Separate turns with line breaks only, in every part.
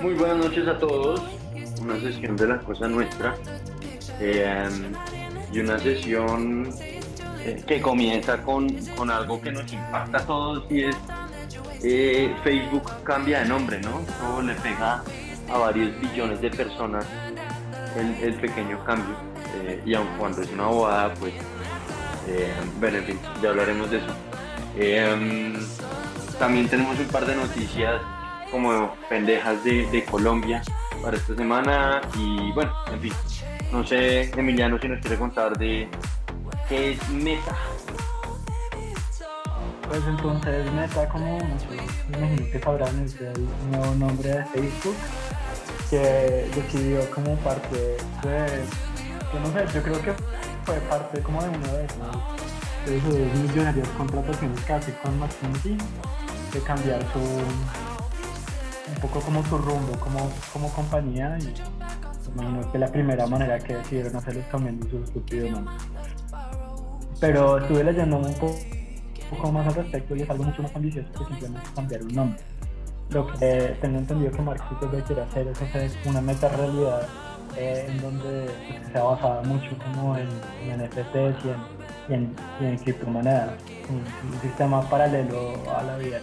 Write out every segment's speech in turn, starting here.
Muy buenas noches a todos. Una sesión de la cosa nuestra. Eh, y una sesión eh, que comienza con, con, algo que nos impacta a todos y es eh, Facebook cambia de nombre, ¿no? Le pega a varios billones de personas el, pequeño cambio. y aun cuando es una bobada, pues, bueno, en fin, ya hablaremos de eso. también tenemos un par de noticias como pendejas de, Colombia para esta semana y bueno, en fin, no sé Emiliano si nos quiere contar de qué es Meta.
Pues entonces Meta, como muchos imagino que sabrán, es el nuevo nombre de Facebook que decidió como parte de, yo no sé, yo creo que fue parte como de una de esas de sus millonarias contrataciones casi con McKinsey de cambiar su un poco como su rumbo como, como compañía y imagino que la primera manera que decidieron hacer es cambiando su estúpido nombre. Pero estuve leyendo un poco, un poco, más al respecto y es algo mucho más ambicioso que simplemente cambiar un nombre. Lo que tengo entendido que Mark Zuckerberg quiere hacer es hacer una meta realidad eh, en donde se ha basado mucho como en, en NFTs y en, y en, criptomonedas, un, sistema paralelo a la vida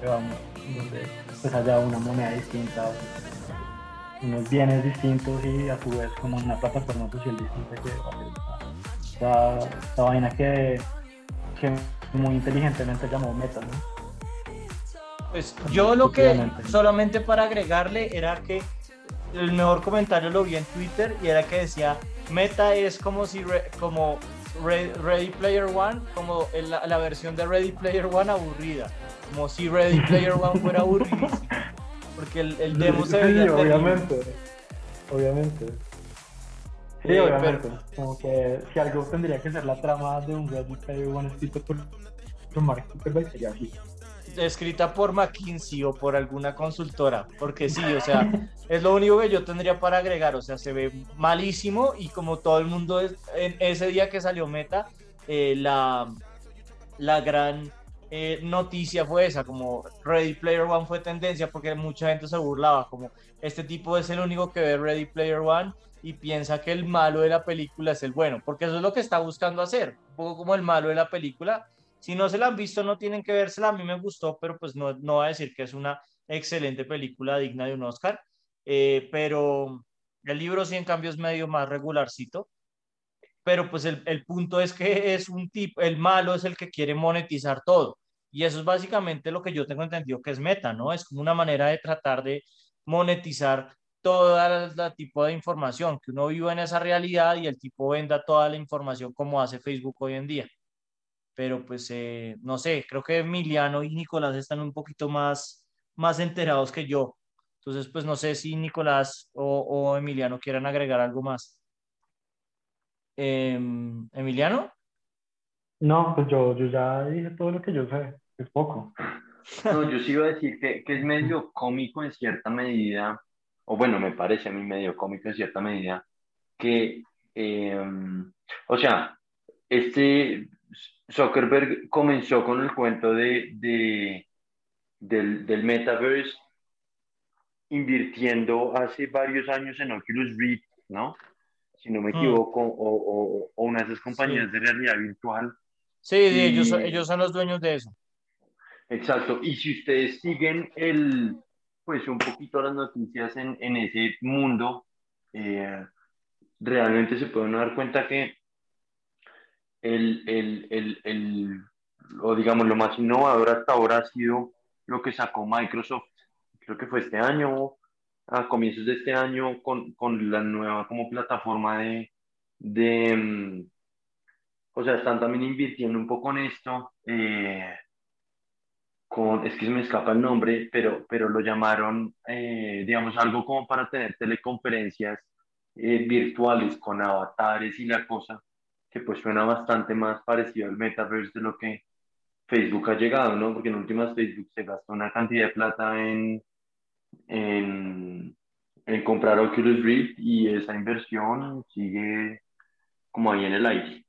que vamos, donde pues haya una moneda distinta, unos bienes distintos y a su vez como una plataforma social distinta que esta, esta vaina que, que, muy inteligentemente llamó Meta, ¿no?
Pues yo lo que solamente para agregarle era que el mejor comentario lo vi en Twitter y era que decía Meta es como si como Ready Player One, como la, la versión de Ready Player One aburrida como si Ready Player One fuera aburrido. Porque el, el demo se veía.
Sí, obviamente. Obviamente. Sí, eh, obviamente. Como que si algo tendría que ser la trama de un Ready Player One escrito por, por Mark Zuckerberg sería así.
Escrita por McKinsey o por alguna consultora, porque sí, o sea, es lo único que yo tendría para agregar, o sea, se ve malísimo y como todo el mundo, es, en ese día que salió Meta, eh, la, la gran eh, noticia fue esa, como Ready Player One fue tendencia porque mucha gente se burlaba, como este tipo es el único que ve Ready Player One y piensa que el malo de la película es el bueno, porque eso es lo que está buscando hacer, un poco como el malo de la película. Si no se la han visto, no tienen que vérsela, a mí me gustó, pero pues no, no va a decir que es una excelente película digna de un Oscar, eh, pero el libro sí en cambio es medio más regularcito pero pues el, el, punto es que es un tipo, el malo es el que quiere monetizar todo. Y eso es básicamente lo que yo tengo entendido que es meta, ¿no? Es como una manera de tratar de monetizar toda la, tipo de información, que uno vive en esa realidad y el tipo venda toda la información como hace Facebook hoy en día. Pero pues eh, no sé, creo que Emiliano y Nicolás están un poquito más, más enterados que yo. Entonces, pues no sé si Nicolás o, o Emiliano quieran agregar algo más. Eh, ¿Emiliano?
No, pues yo, yo ya dije todo lo que yo sé, es poco.
No, yo sí iba a decir que, que es medio cómico en cierta medida, o bueno, me parece a mí medio cómico en cierta medida, que, em, o sea, este Zuckerberg comenzó con el cuento de, de del, del metaverse invirtiendo hace varios años en Oculus Rift, ¿no? Si no me mm. equivoco, o, o, una de esas compañías de realidad virtual.
Sí, ellos, ellos son los dueños de eso.
Exacto, y si ustedes siguen el, pues un poquito las noticias en, en ese mundo, eh, realmente se pueden dar cuenta que el, el, el, el, o digamos lo más innovador hasta ahora ha sido lo que sacó Microsoft, creo que fue este año a comienzos de este año con, con la nueva como plataforma de, de mm, o sea, están también invirtiendo un poco en esto, eh, con, es que se me escapa el nombre, pero, pero lo llamaron, eh, digamos, algo como para tener teleconferencias eh, virtuales con avatares y la cosa, que pues suena bastante más parecido al metaverse de lo que Facebook ha llegado, ¿no? Porque en últimas Facebook se gastó una cantidad de plata en, en, en comprar Oculus Rift y esa inversión sigue como ahí en el aire.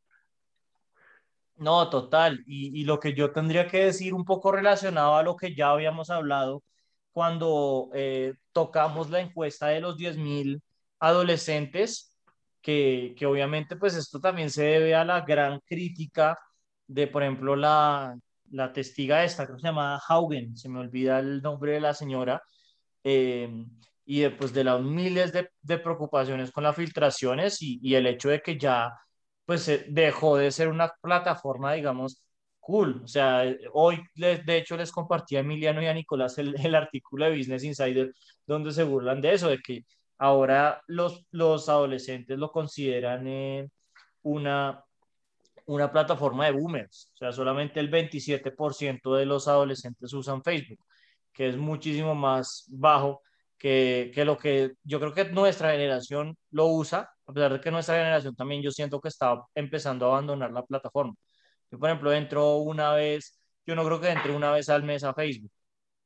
No, total. Y, lo que yo tendría que decir un poco relacionado a lo que ya habíamos hablado cuando eh, tocamos la encuesta de los 10.000 adolescentes, que, que obviamente pues esto también se debe a la gran crítica de, por ejemplo, la, la testiga esta, que se llama Haugen, se me olvida el nombre de la señora, eh, y después de las miles de, de, preocupaciones con las filtraciones y, y, el hecho de que ya pues dejó de ser una plataforma, digamos, cool. O sea, hoy de hecho les compartí a Emiliano y a Nicolás el, el, artículo de Business Insider donde se burlan de eso, de que ahora los, los adolescentes lo consideran eh, una una plataforma de boomers, o sea, solamente el 27% de los adolescentes usan Facebook, que es muchísimo más bajo que, que, lo que yo creo que nuestra generación lo usa, a pesar de que nuestra generación también yo siento que está empezando a abandonar la plataforma. Yo, por ejemplo, entro una vez, yo no creo que entre una vez al mes a Facebook,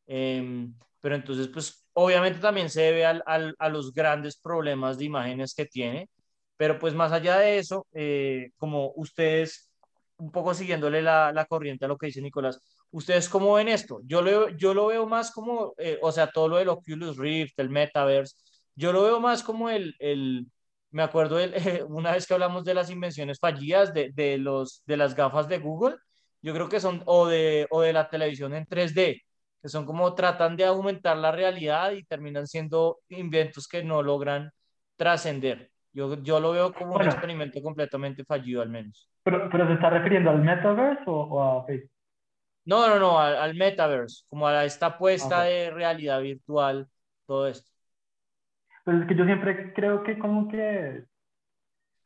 eh, pero entonces, pues, obviamente también se debe al, a los grandes problemas de imágenes que tiene, pero pues más allá de eso, eh, como ustedes, un poco siguiéndole la, la, corriente a lo que dice Nicolás, ¿ustedes cómo ven esto? Yo lo, yo lo veo más como, eh, o sea, todo lo del Oculus Rift, el Metaverse, yo lo veo más como el, el me acuerdo el, eh, una vez que hablamos de las invenciones fallidas de, de, los, de las gafas de Google, yo creo que son, o de, o de la televisión en 3D, que son como tratan de aumentar la realidad y terminan siendo inventos que no logran trascender. Yo, yo lo veo como un experimento completamente fallido, al menos.
¿Pero, pero se está refiriendo al metaverse o, a Facebook?
No, no, no, al, metaverse, como a esta apuesta de realidad virtual, todo esto.
Pues es que yo siempre creo que como que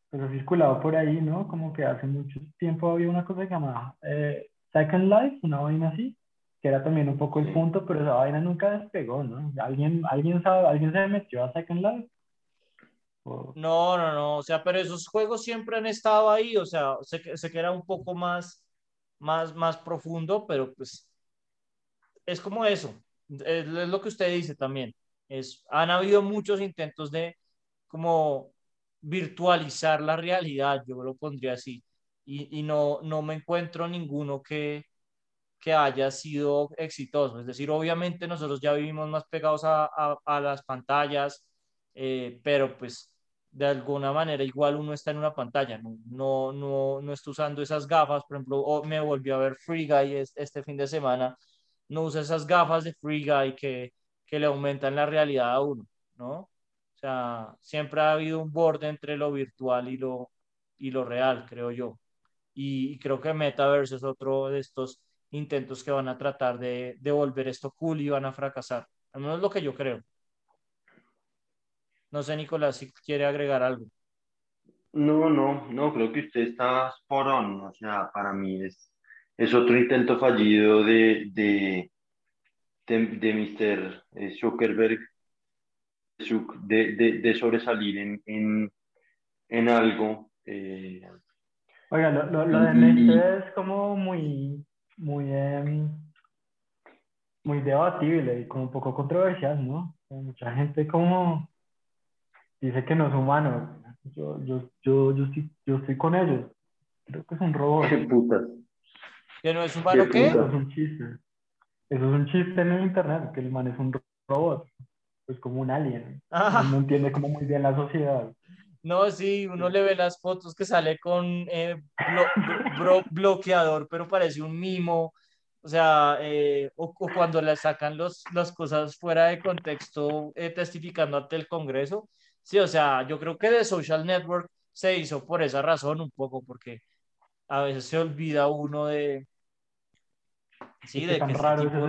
pues ha circulado por ahí, ¿no? Como que hace mucho tiempo había una cosa que llamaba eh, Second Life, una vaina así, que era también un poco el punto, pero esa vaina nunca despegó, ¿no? ¿Alguien, alguien, sabe, alguien se metió a Second Life?
No, no, no, o sea, pero esos juegos siempre han estado ahí, o sea, sé, sé que era un poco más, más, más profundo, pero pues es como eso, es, lo que usted dice también, es, han habido muchos intentos de como virtualizar la realidad, yo lo pondría así, y, y no, no me encuentro ninguno que, que haya sido exitoso, es decir, obviamente nosotros ya vivimos más pegados a, a, las pantallas, eh, pero pues de alguna manera igual uno está en una pantalla, no, no, no, no está usando esas gafas, por ejemplo, me volvió a ver Free Guy este fin de semana, no usa esas gafas de Free Guy que, que le aumentan la realidad a uno, ¿no? O sea, siempre ha habido un borde entre lo virtual y lo, y lo real, creo yo. Y, creo que Metaverse es otro de estos intentos que van a tratar de, de volver esto cool y van a fracasar. Al menos lo que yo creo. No sé, Nicolás, si quiere agregar algo.
No, no, no, creo que usted está por on. O sea, para mí es, es otro intento fallido de, de, de, de Mr. Eh, Zuckerberg de, de, de sobresalir en, en, en algo. Eh,
Oiga, lo, lo, lo de Mr. es como muy, muy, eh, muy debatible y como un poco controversial, ¿no? Mucha gente como dice que no es humano. Yo, yo, yo, yo, estoy, yo estoy con ellos. Creo que es un robot.
¿Qué putas?
¿Que no es humano qué?
Eso es un chiste. Eso es un chiste en el internet, que el man es un robot. Es como un alien. No entiende como muy bien la sociedad.
No, sí, uno le ve las fotos que sale con eh, bloqueador, pero parece un mimo. O sea, eh, o, cuando le sacan los, las cosas fuera de contexto, eh, testificando ante el Congreso, Sí, o sea, yo creo que de Social Network se hizo por esa razón un poco, porque a veces se olvida uno de...
Sí, de que, este tipo,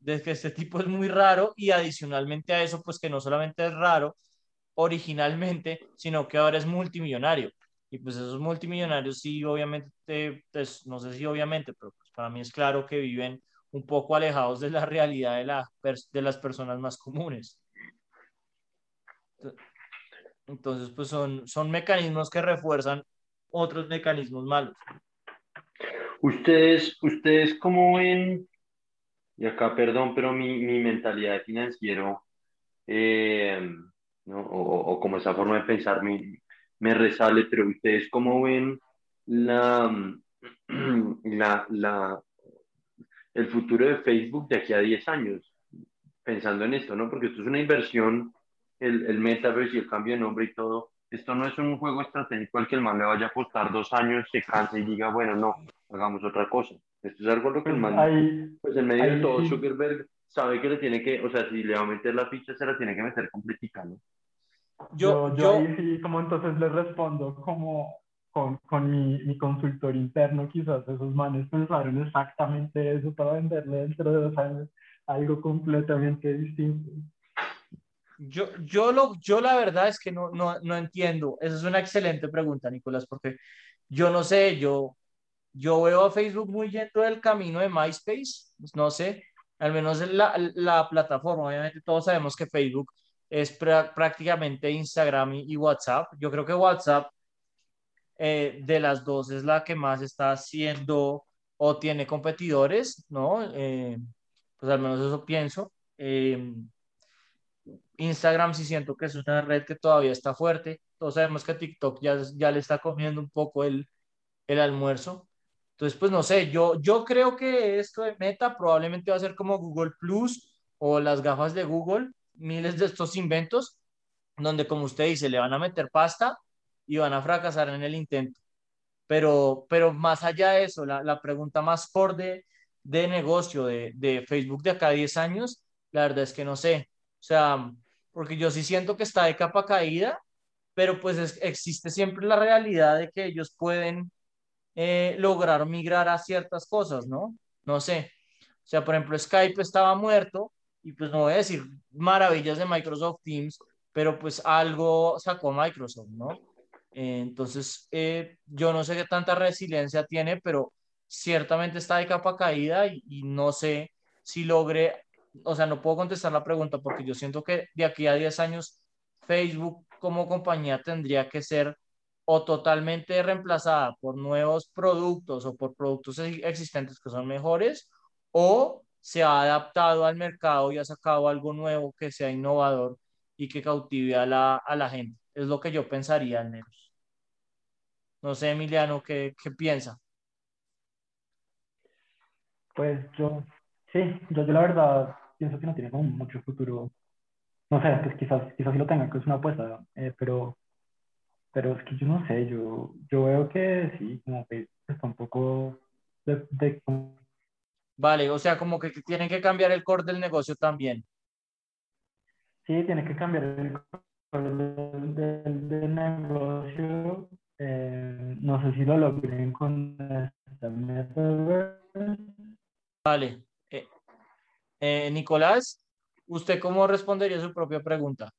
de que este tipo es muy raro y adicionalmente a eso, pues que no solamente es raro originalmente, sino que ahora es multimillonario. Y pues esos multimillonarios sí, obviamente, pues, no sé si obviamente, pero pues para mí es claro que viven un poco alejados de la realidad de, la, de las personas más comunes. Entonces, pues son, son mecanismos que refuerzan otros mecanismos malos.
Ustedes, ustedes cómo ven, y acá perdón, pero mi, mi mentalidad financiero, eh, ¿no? o, o, como esa forma de pensar me, me resale, pero ustedes cómo ven la, la, la, el futuro de Facebook de aquí a 10 años, pensando en esto, ¿no? Porque esto es una inversión, el, el metaverse y el cambio de nombre y todo. Esto no es un juego estratégico al que el man le vaya a apostar dos años, se canse y diga, bueno, no, hagamos otra cosa. Esto es algo lo que el
Pues
man,
ahí,
pues en medio de
ahí
todo,
sí.
Zuckerberg sabe que le tiene que, o sea, si le va a meter la ficha, se la tiene que meter completica, ¿no?
Yo,
yo, yo
yo,
ahí sí, como entonces le respondo como con, con mi, mi consultor interno, quizás esos manes pensaron exactamente eso para venderle dentro de dos años algo completamente distinto.
Yo, yo, lo, yo la verdad es que no, no, no entiendo. Esa es una excelente pregunta, Nicolás, porque yo no sé, yo, yo veo a Facebook muy yendo del camino de MySpace, pues no sé, al menos en la, la plataforma. Obviamente todos sabemos que Facebook es prá- prácticamente Instagram y, y WhatsApp. Yo creo que WhatsApp eh, de las dos es la que más está haciendo o tiene competidores, ¿no? Eh, pues al menos eso pienso. Eh, Instagram sí siento que es una red que todavía está fuerte. Todos sabemos que TikTok ya, ya le está comiendo un poco el, el almuerzo. Entonces, pues no sé, yo, yo creo que esto de Meta probablemente va a ser como Google Plus o las gafas de Google, miles de estos inventos, donde como usted dice, le van a meter pasta y van a fracasar en el intento. Pero, pero más allá de eso, la, la pregunta más core de, de negocio de, de Facebook de acá a 10 años, la verdad es que no sé. O sea, porque yo sí siento que está de capa caída, pero pues es- existe siempre la realidad de que ellos pueden eh, lograr migrar a ciertas cosas, ¿no? No sé. O sea, por ejemplo, Skype estaba muerto y pues no voy a decir maravillas de Microsoft Teams, pero pues algo sacó Microsoft, ¿no? Eh, entonces, eh, yo no sé qué tanta resiliencia tiene, pero ciertamente está de capa caída y, y no sé si logre, o sea, no puedo contestar la pregunta porque yo siento que de aquí a 10 años Facebook como compañía tendría que ser o totalmente reemplazada por nuevos productos o por productos ex- existentes que son mejores, o se ha adaptado al mercado y ha sacado algo nuevo que sea innovador y que cautive a la, a la gente. Es lo que yo pensaría, al menos. No sé, Emiliano, ¿qué, qué piensa?
Pues yo, sí, yo la verdad pienso que no tiene como mucho futuro. No sé, pues quizás, quizás sí lo tenga, que es una apuesta, eh, pero, pero es que yo no sé, yo, yo veo que sí, como que está un poco de, de-
Vale, o sea, como que tienen que cambiar el core del negocio también.
sí, tiene que cambiar el core del, del- del negocio. eh, no sé si lo logren con esta metaverse.
Vale. Eh, Nicolás, ¿usted cómo respondería su propia pregunta?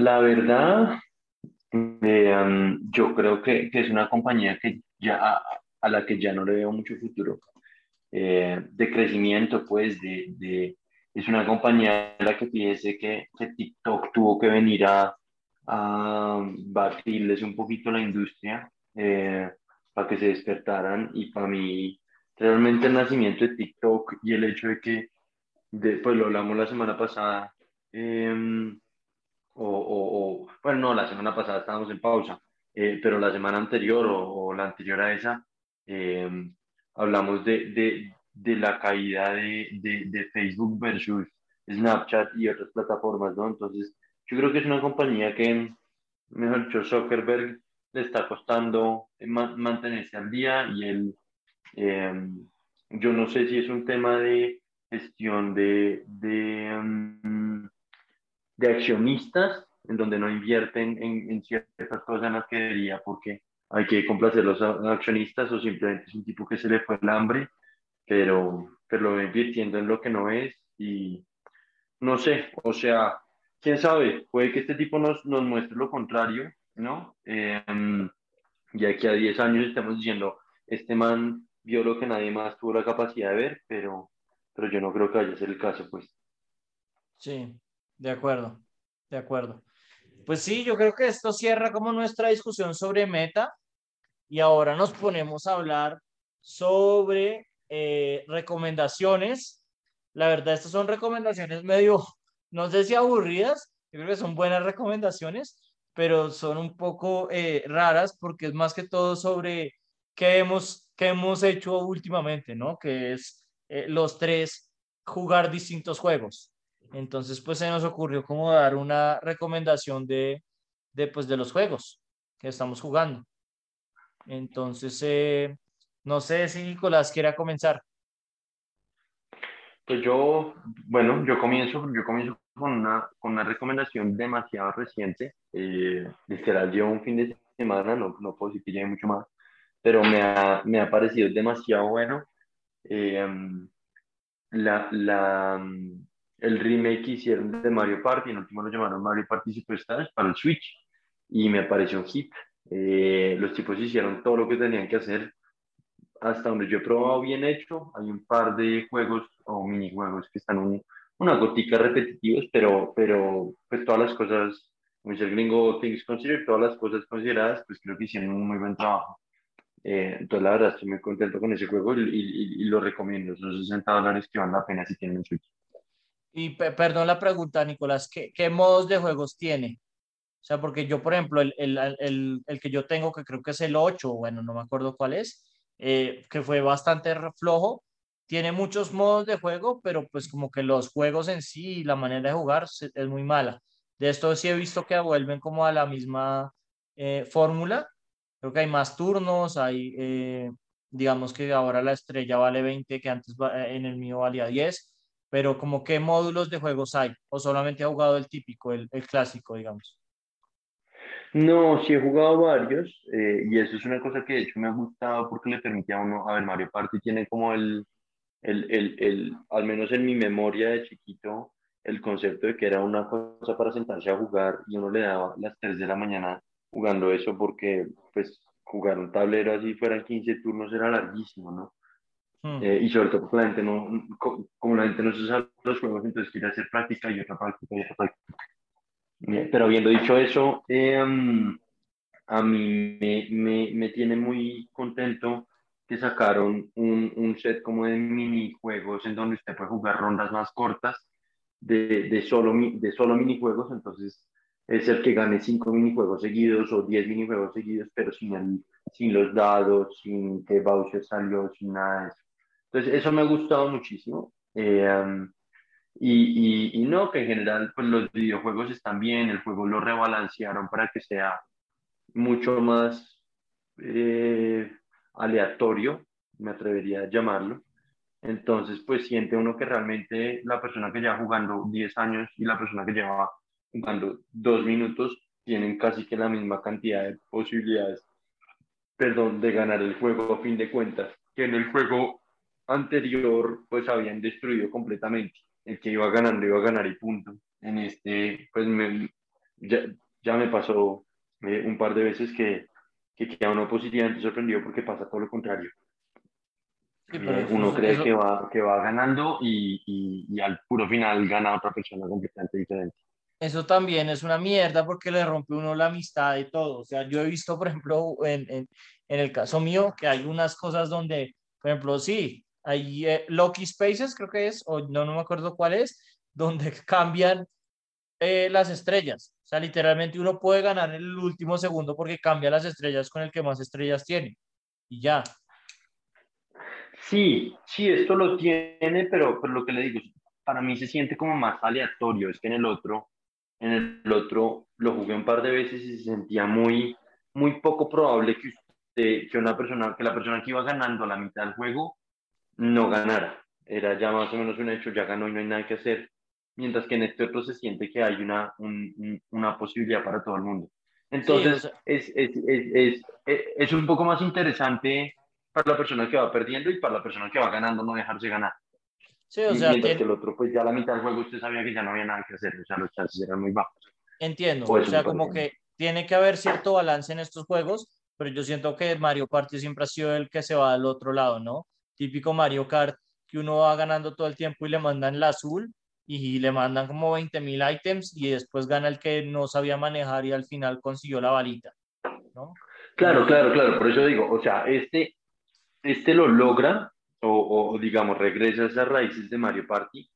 La verdad, eh, yo creo que, que es una compañía que ya, a, a la que ya no le veo mucho futuro eh, de crecimiento, pues, de, de, es una compañía a la que piense que, que TikTok tuvo que venir a, a batirles un poquito la industria eh, para que se despertaran y para mí realmente el nacimiento de TikTok y el hecho de que, de, pues lo hablamos la semana pasada, em, o, o- o- bueno, no, la semana pasada estábamos en pausa, eh, pero la semana anterior o, o la anterior a esa, eh, hablamos de, de, de la caída de, de, Facebook versus Snapchat y otras plataformas, ¿no? Entonces, yo creo que es una compañía que, mejor dicho, Zuckerberg le está costando eh, ma- mantenerse al día y él, eh, yo no sé si es un tema de gestión de, de, mm, de accionistas, en donde no invierten en, en ciertas cosas en las que debería, porque hay que complacer los accionistas o simplemente es un tipo que se le fue el hambre, pero, pero lo invirtiendo en lo que no es y no sé, o sea, quién sabe, puede que este tipo nos, nos muestre lo contrario, ¿no? Eh, y aquí a 10 años estamos diciendo, este man vio lo que nadie más tuvo la capacidad de ver, pero, pero yo no creo que vaya a ser el caso, pues.
Sí, de acuerdo, de acuerdo. Pues sí, yo creo que esto cierra como nuestra discusión sobre Meta y ahora nos ponemos a hablar sobre eh, recomendaciones. La verdad, estas son recomendaciones medio, no sé si aburridas, yo creo que son buenas recomendaciones, pero son un poco eh, raras porque es más que todo sobre ¿qué hemos, qué hemos hecho últimamente, ¿no? Que es eh, los tres jugar distintos juegos. Entonces, pues se nos ocurrió como dar una recomendación de, de, pues, de los juegos que estamos jugando. Entonces, eh, no sé si Nicolás quiera comenzar.
Pues yo, bueno, yo comienzo, yo comienzo con una, con una recomendación demasiado reciente. Eh, literal, llevo un fin de semana, no, no puedo decir que lleve mucho más, pero me ha, me ha parecido demasiado bueno. Eh, la, la, el remake que hicieron de Mario Party, en último lo llamaron Mario Party Superstars para el Switch, y me pareció un hit. Eh, los tipos hicieron todo lo que tenían que hacer hasta donde yo he probado bien hecho. Hay un par de juegos o minijuegos que están un, una gotica repetitivos, pero, pero pues todas las cosas, como dice el gringo, things considered, todas las cosas consideradas, pues creo que hicieron un muy buen trabajo. Eh, entonces, la verdad, estoy muy contento con ese juego y, y, lo recomiendo. Son 60 dólares que van la pena si tienen Switch.
Y perdón la pregunta, Nicolás, ¿qué, ¿qué, modos de juegos tiene? O sea, porque yo, por ejemplo, el, el, el, el, que yo tengo, que creo que es el 8, bueno, no me acuerdo cuál es, eh, que fue bastante flojo, tiene muchos modos de juego, pero pues como que los juegos en sí y la manera de jugar es muy mala. De esto sí he visto que vuelven como a la misma eh, fórmula. Creo que hay más turnos, hay, eh, digamos que ahora la estrella vale 20, que antes en el mío valía 10, pero como qué módulos de juegos hay, o solamente ha jugado el típico, el, el clásico, digamos.
No, sí he jugado varios eh, y eso es una cosa que de hecho me ha gustado porque le permitía a uno, a ver, Mario Party tiene como el, el, el, el, al menos en mi memoria de chiquito, el concepto de que era una cosa para sentarse a jugar y uno le daba las 3 de la mañana jugando eso porque pues jugar un tablero así fueran 15 turnos era larguísimo, ¿no? Hmm. Eh, y sobre todo porque la gente no, como la gente no se sabe los juegos, entonces quiere hacer práctica y otra práctica y otra práctica. Pero habiendo dicho eso, em, a mí me, me, me, tiene muy contento que sacaron un, un, set como de minijuegos en donde usted puede jugar rondas más cortas de, de, solo, de solo minijuegos. Entonces es el que gane cinco minijuegos seguidos o diez minijuegos seguidos, pero sin, el, sin los dados, sin que Bowser salió, sin nada de eso. Entonces eso me ha gustado muchísimo. Eh, em, y, y, no, que en general pues los videojuegos están bien, el juego lo rebalancearon para que sea mucho más eh, aleatorio, me atrevería a llamarlo. Entonces, pues siente uno que realmente la persona que lleva jugando 10 años y la persona que lleva jugando 2 minutos tienen casi que la misma cantidad de posibilidades, perdón, de ganar el juego a fin de cuentas, que en el juego anterior pues habían destruido completamente el que iba ganando iba a ganar y punto. En este, pues me, ya, ya, me pasó eh, un par de veces que, que queda uno positivamente sorprendido porque pasa todo lo contrario. Eh, uno cree que, va, que va ganando y, y, y, al puro final gana otra persona completamente diferente.
Eso también es una mierda porque le rompe uno la amistad y todo. O sea, yo he visto, por ejemplo, en, en, en el caso mío, que hay unas cosas donde, por ejemplo, sí, hay eh, Loki Spaces, creo que es, o no, no me acuerdo cuál es, donde cambian eh, las estrellas. O sea, literalmente uno puede ganar en el último segundo porque cambia las estrellas con el que más estrellas tiene. Y ya.
Sí, sí, esto lo tiene, pero, pero lo que le digo, para mí se siente como más aleatorio. Es que en el otro, en el otro lo jugué un par de veces y se sentía muy, muy poco probable que, usted, que una persona, que la persona que iba ganando a la mitad del juego no ganara. Era ya más o menos un hecho, ya ganó y no hay nada que hacer. Mientras que en este otro se siente que hay una, una posibilidad para todo el mundo. Entonces, es, es, es, es, un poco más interesante para la persona que va perdiendo y para la persona que va ganando no dejarse ganar.
Sí, o sea,
mientras que el otro, pues ya a la mitad del juego usted sabía que ya no había nada que hacer, o sea, los chances eran muy bajos.
Entiendo, o sea, como que tiene que haber cierto balance en estos juegos, pero yo siento que Mario Party siempre ha sido el que se va al otro lado, ¿no? típico Mario Kart, que uno va ganando todo el tiempo y le mandan la azul y le mandan como 20 mil ítems y después gana el que no sabía manejar y al final consiguió la balita, ¿no?
Claro, claro, claro, por eso digo, o sea, este, este lo logra o, digamos regresa a esas raíces de Mario Party,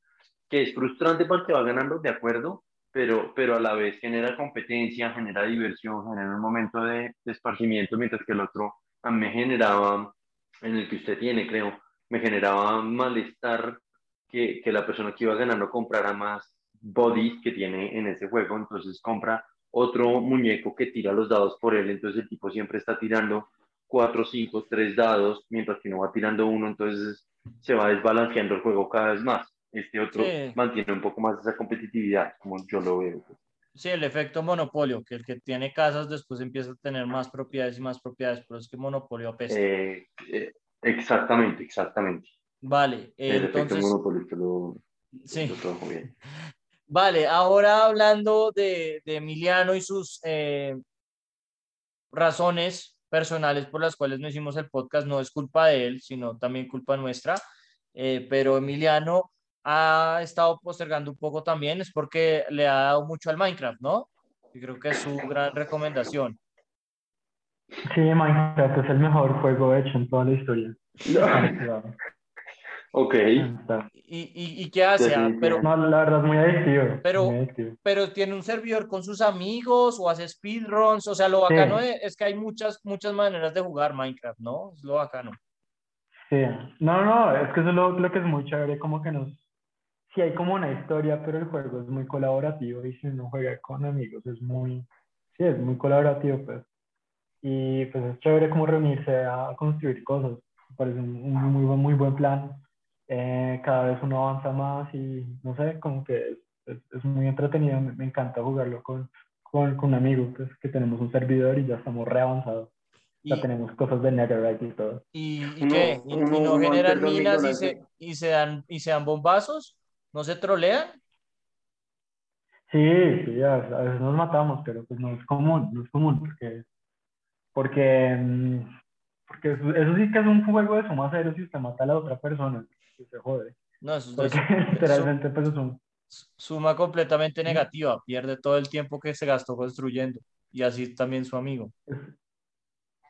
que es frustrante porque va ganando, de acuerdo, pero, pero a la vez genera competencia, genera diversión, genera un momento de, de esparcimiento, mientras que el otro me generaba, en el que usted tiene, creo, me generaba malestar que, que la persona que iba ganando comprara más bodies que tiene en ese juego, entonces compra otro muñeco que tira los dados por él, entonces el tipo siempre está tirando cuatro, cinco, tres dados, mientras que no va tirando uno, entonces se va desbalanceando el juego cada vez más. Este otro mantiene un poco más esa competitividad, como yo lo veo.
Sí, el efecto monopolio, que el que tiene casas después empieza a tener más propiedades y más propiedades, pero es que monopolio apesta.
Eh, eh, exactamente, exactamente.
Vale,
el efecto monopolio, lo,
sí. Vale, ahora hablando de, de Emiliano y sus eh, razones personales por las cuales no hicimos el podcast, no es culpa de él, sino también culpa nuestra, pero Emiliano ha estado postergando un poco también es porque le ha dado mucho al Minecraft, ¿no? Y creo que es su gran recomendación.
Sí, Minecraft es el mejor juego hecho en toda la historia.
Ok.
¿Y, y, qué hace? Ah, pero,
no, la verdad es muy adictivo.
Pero, pero tiene un servidor con sus amigos o hace speedruns. O sea, lo bacano es, que hay muchas, muchas maneras de jugar Minecraft, ¿no? Es lo bacano.
Sí, no, no, es que eso es lo, lo que es muy chévere, como que nos, sí hay como una historia, pero el juego es muy colaborativo y si uno juega con amigos es muy, sí, es muy colaborativo, pues. Y pues es chévere como reunirse a construir cosas. Me parece un, muy, buen, muy buen plan. Eh, cada vez uno avanza más y no sé, como que es, es, muy entretenido. Me, encanta jugarlo con, con, con un amigo, pues que tenemos un servidor y ya estamos re avanzados. Ya tenemos cosas de Netherite y todo.
¿Y, y qué? ¿Y, no generan minas y se, y, se dan, y se dan bombazos? ¿No se trolean?
Sí, sí, a, veces nos matamos, pero pues no es común, no es común, porque, porque, mm, porque eso, sí que es un juego de suma cero si usted mata a la otra persona, se jode.
No, eso,
porque, literalmente pues es un...
Suma completamente negativa, pierde todo el tiempo que se gastó construyendo, y así también su amigo.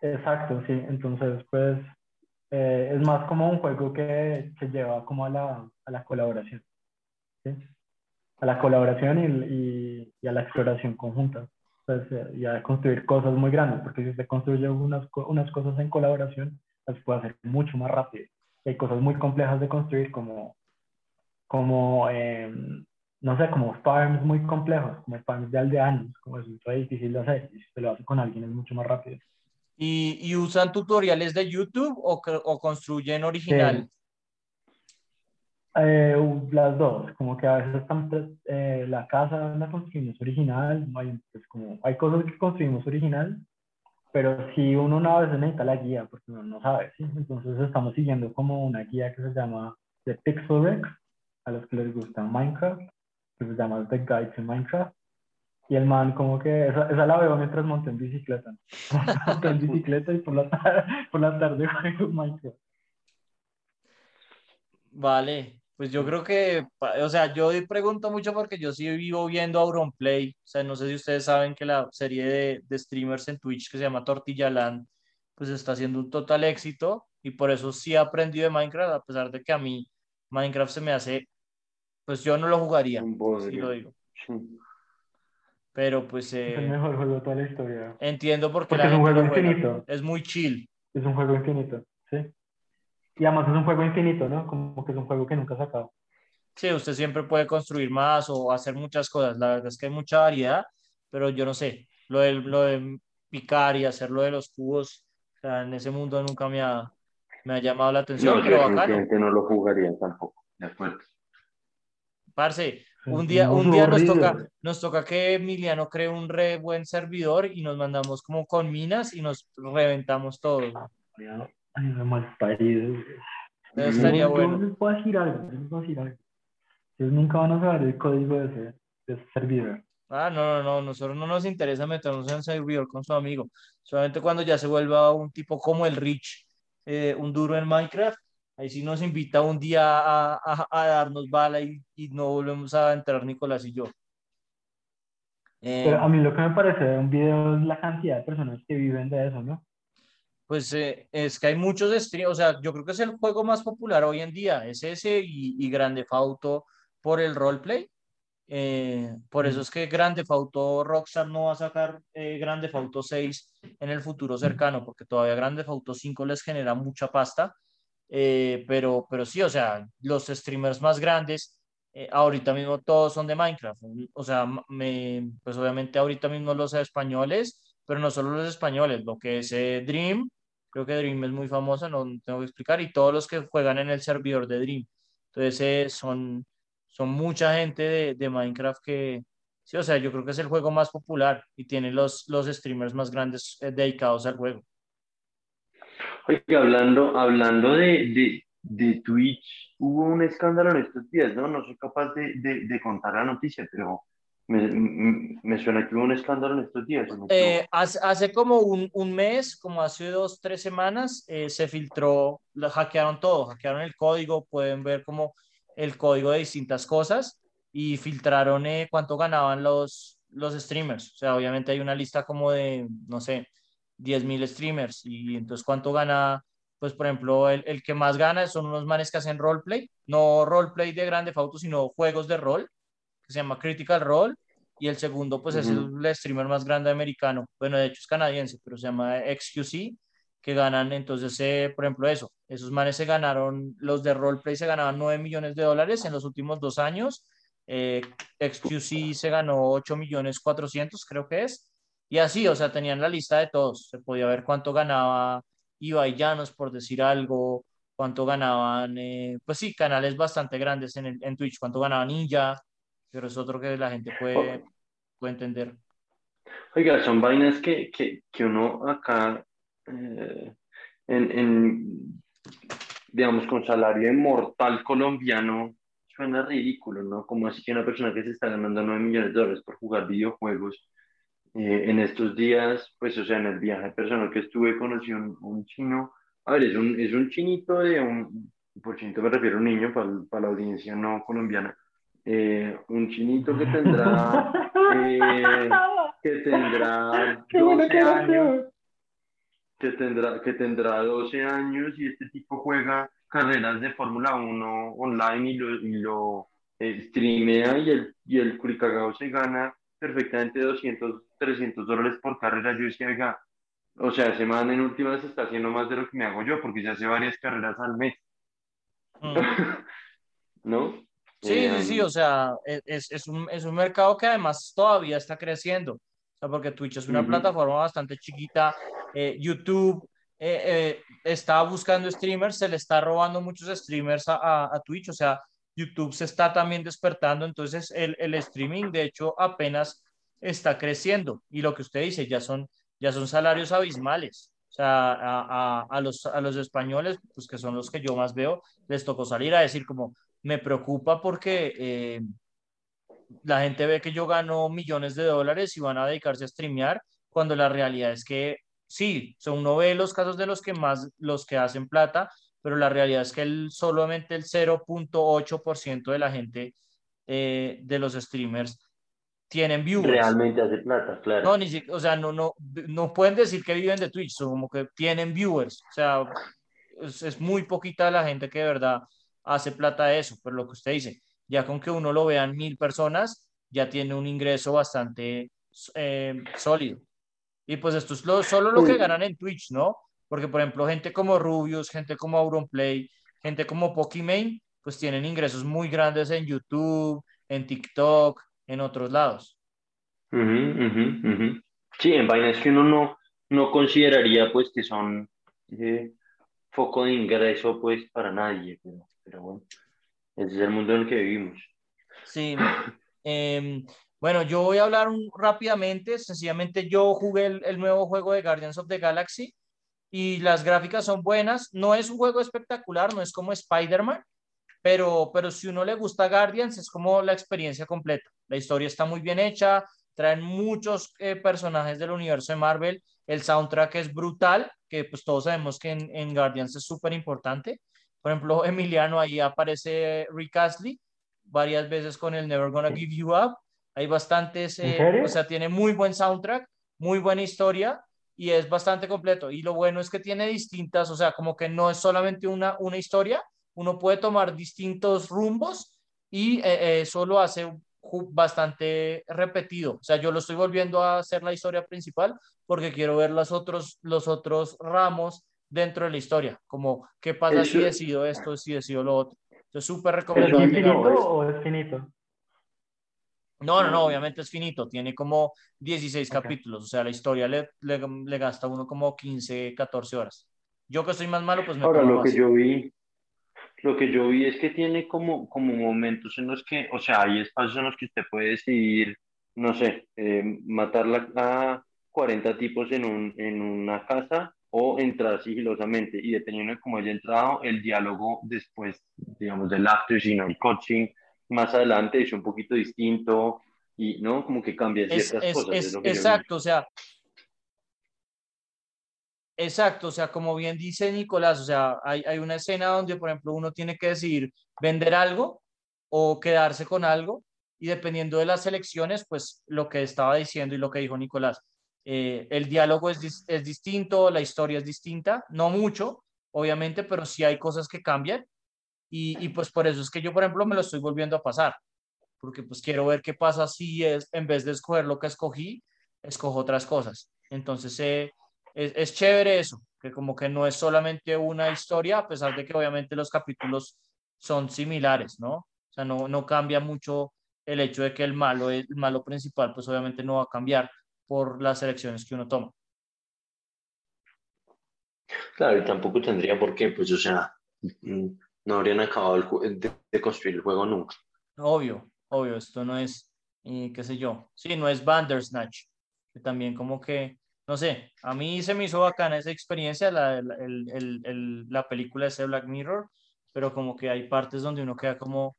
Exacto, sí, entonces pues eh, es más como un juego que, que lleva como a la, a la colaboración a la colaboración y, y, a la exploración conjunta. Pues, eh, y a construir cosas muy grandes, porque si se construye unas, unas cosas en colaboración, las puede hacer mucho más rápido. Hay cosas muy complejas de construir como, como em, no sé, como farms muy complejos, como farms de aldeanos, como es muy difícil de hacer, si se lo hace con alguien es mucho más rápido.
¿Y, y usan tutoriales de YouTube o, o construyen original?
Eh, las dos, como que a veces están, eh, la casa la construimos original, hay, pues como, hay cosas que construimos original, pero si uno una vez necesita la guía, porque uno no sabe, ¿sí? entonces estamos siguiendo como una guía que se llama The Pixel Rex, a los que les gusta Minecraft, que se llama The Guide to Minecraft, y el man como que, esa, esa la veo mientras monto en bicicleta, monto en bicicleta y por la, tarde, por la tarde juego Minecraft.
Vale, pues yo creo que, o sea, yo pregunto mucho porque yo sí vivo viendo Auronplay, o sea, no sé si ustedes saben que la serie de, de streamers en Twitch que se llama Tortilla Land, pues está haciendo un total éxito y por eso sí he aprendido de Minecraft, a pesar de que a mí Minecraft se me hace, pues yo no lo jugaría, sí lo digo. Pero pues...
es el eh, mejor juego de toda la historia.
Entiendo por qué
la es un juego infinito.
Es muy chill.
Es un juego infinito, sí. Y además es un juego infinito, ¿no? Como que es un juego que nunca se acaba.
Sí, usted siempre puede construir más o hacer muchas cosas. La verdad es que hay mucha variedad, pero yo no sé, lo de, lo de picar y hacer lo de los cubos, o sea, en ese mundo nunca me ha, me ha llamado la atención.
No, pero bacano. no lo jugaría tampoco, de acuerdo.
Parce, un día, un día nos, toca, nos toca que Emiliano cree un re buen servidor y nos mandamos como con minas y nos reventamos todo.
Ay, me mal parido.
estaría bueno.
les puedo decir algo, les decir algo. Ustedes nunca van a saber el código de ese, de ese servidor.
Ah, no, no, no, nosotros no nos interesa meternos en servidor con su amigo. Solamente cuando ya se vuelva un tipo como el Rich, eh, un duro en Minecraft, ahí sí nos invita un día a, a, a darnos bala y, y, no volvemos a entrar Nicolás y yo.
Eh, Pero a mí lo que me parece de un video es la cantidad de personas que viven de eso, ¿no?
Pues eh, es que hay muchos streams, o sea, yo creo que es el juego más popular hoy en día, es ese y, y Grande Fauto por el roleplay. Eh, por eso es que Grande Auto Rockstar no va a sacar eh, Grande Auto 6 en el futuro cercano, porque todavía Grande Auto 5 les genera mucha pasta. Eh, pero, pero sí, o sea, los streamers más grandes, ahorita mismo todos son de Minecraft. O sea, me, pues obviamente ahorita mismo los españoles, pero no solo los españoles, lo que es Dream, creo que Dream es muy famosa, no tengo que explicar, y todos los que juegan en el servidor de Dream. Entonces son son mucha gente de, de, Minecraft que, sí, o sea, yo creo que es el juego más popular y tiene los, los streamers más grandes eh, dedicados al juego.
Oye, hablando, hablando de, de, de, Twitch, hubo un escándalo en estos días, ¿no? No soy capaz de, de contar la noticia, pero me, me, suena que hubo un escándalo en estos días.
Eh, hace, hace, como un, un, mes, como hace dos, tres semanas, eh, se filtró, lo hackearon todo, hackearon el código, pueden ver como el código de distintas cosas y filtraron eh, cuánto ganaban los, los streamers. O sea, obviamente hay una lista como de, no sé, 10.000 streamers y entonces cuánto gana, pues por ejemplo, el, el, que más gana son unos manes que hacen roleplay, no roleplay de grande fauto, sino juegos de rol, que se llama Critical Role. Y el segundo, pues es el streamer más grande americano. Bueno, de hecho es canadiense, pero se llama XQC que ganan, entonces, eh, por ejemplo, eso, esos manes se ganaron, los de roleplay se ganaban 9 millones de dólares en los últimos dos años, eh, XQC se ganó 8 millones 400, creo que es, y así, o sea, tenían la lista de todos, se podía ver cuánto ganaba Ibai Llanos, por decir algo, cuánto ganaban, eh, pues sí, canales bastante grandes en, en Twitch, cuánto ganaba Ninja, pero es otro que la gente puede, puede entender.
Oiga, son vainas que, que, que uno acá eh, en, digamos, con salario mortal colombiano, suena ridículo, ¿no? Como así que una persona que se está ganando 9 millones de dólares por jugar videojuegos, eh, en estos días, pues, o sea, en el viaje personal que estuve, conocí un, un chino, a ver, es un, es un chinito de un, por chinito me refiero a un niño, para, para la audiencia no colombiana, eh, un chinito que tendrá, que tendrá 12 años, que tendrá, que tendrá 12 años y este tipo juega carreras de Fórmula 1 online y lo, y lo eh, streamea y el, y el Curicagao se gana perfectamente 200, 300 dólares por carrera. Yo decía, o sea, ese man en últimas está haciendo más de lo que me hago yo porque ya hace varias carreras al mes. Mm. ¿No?
Sí, sí, sí, eh, o sea, es, es, un, es un mercado que además todavía está creciendo. O sea, porque Twitch es una plataforma bastante chiquita eh, YouTube eh, eh, está buscando streamers, se le está robando muchos streamers a, a, Twitch, o sea, YouTube se está también despertando, entonces el, el, streaming de hecho apenas está creciendo y lo que usted dice ya son, ya son salarios abismales. O sea, a, a, a, los, a los españoles, pues que son los que yo más veo, les tocó salir a decir como, me preocupa porque la gente ve que yo gano millones de dólares y van a dedicarse a streamear, cuando la realidad es que sí, son uno ve los casos de los que más, los que hacen plata, pero la realidad es que el, solamente el 0.8% de la gente eh, de los streamers tienen viewers.
Realmente hace plata, claro.
No, ni o sea, no, no, no pueden decir que viven de Twitch, son como que tienen viewers. O sea, es, es, muy poquita la gente que de verdad hace plata de eso, pero lo que usted dice, ya con que uno lo vean mil personas, ya tiene un ingreso bastante eh, sólido. Y pues esto es lo, solo lo que ganan en Twitch, ¿no? Porque, por ejemplo, gente como Rubius, gente como Auronplay, gente como Pokimane, pues tienen ingresos muy grandes en YouTube, en TikTok, en otros lados.
Sí, en vainas que uno no, no consideraría pues que son eh, foco de ingreso pues para nadie, pero, pero, bueno, ese es el mundo en el que vivimos.
Sí, eh, Bueno, yo voy a hablar rápidamente. Sencillamente yo jugué el, nuevo juego de Guardians of the Galaxy y las gráficas son buenas. No es un juego espectacular, no es como Spider-Man, pero, pero si uno le gusta Guardians es como la experiencia completa. La historia está muy bien hecha, traen muchos eh, personajes del universo de Marvel. El soundtrack es brutal, que pues todos sabemos que en, en Guardians es súper importante. Por ejemplo, Emiliano, ahí aparece Rick Astley varias veces con el Never Gonna Give You Up hay bastantes, eh, o sea, tiene muy buen soundtrack, muy buena historia y es bastante completo. Y lo bueno es que tiene distintas, o sea, como que no es solamente una, una historia, uno puede tomar distintos rumbos y eh, eso lo hace bastante repetido. O sea, yo lo estoy volviendo a hacer la historia principal porque quiero ver los otros, los otros ramos dentro de la historia, como qué pasa si decido esto, si decido lo otro. Es súper recomendable.
¿Es infinito o es finito?
No, no, no, obviamente es finito, tiene como 16 capítulos, o sea, la historia le, le, gasta uno como 15, 14 horas. Yo que soy más malo, pues me
Ahora, lo que yo vi, lo que yo vi es que tiene como, como momentos en los que, o sea, hay espacios en los que usted puede decidir, no sé, eh, matar a 40 tipos en, un, en una casa o entrar sigilosamente y dependiendo de cómo haya entrado, el diálogo después, digamos, del after sino el coaching, más adelante es un poquito distinto y, ¿no? Como que cambia ciertas cosas.
exacto, o sea, exacto, o sea, como bien dice Nicolás, o sea, hay, hay una escena donde, por ejemplo, uno tiene que decidir vender algo o quedarse con algo y dependiendo de las elecciones, pues lo que estaba diciendo y lo que dijo Nicolás, eh, el diálogo es, es distinto, la historia es distinta, no mucho, obviamente, pero sí hay cosas que cambian y, y, pues por eso es que yo, por ejemplo, me lo estoy volviendo a pasar, porque pues quiero ver qué pasa si es, en vez de escoger lo que escogí, escojo otras cosas. Entonces, eh, es, es, chévere eso, que como que no es solamente una historia, a pesar de que obviamente los capítulos son similares, ¿no? O sea, no, no cambia mucho el hecho de que el malo, el malo principal, pues obviamente no va a cambiar por las elecciones que uno toma.
Claro, y tampoco tendría por qué, pues, o sea, mm, no habrían acabado de, construir el juego nunca.
Obvio, obvio, esto no es, eh, qué sé yo, sí, no es Bandersnatch, que también como que, no sé, a mí se me hizo bacana esa experiencia, la, el, el, la película ese Black Mirror, pero como que hay partes donde uno queda como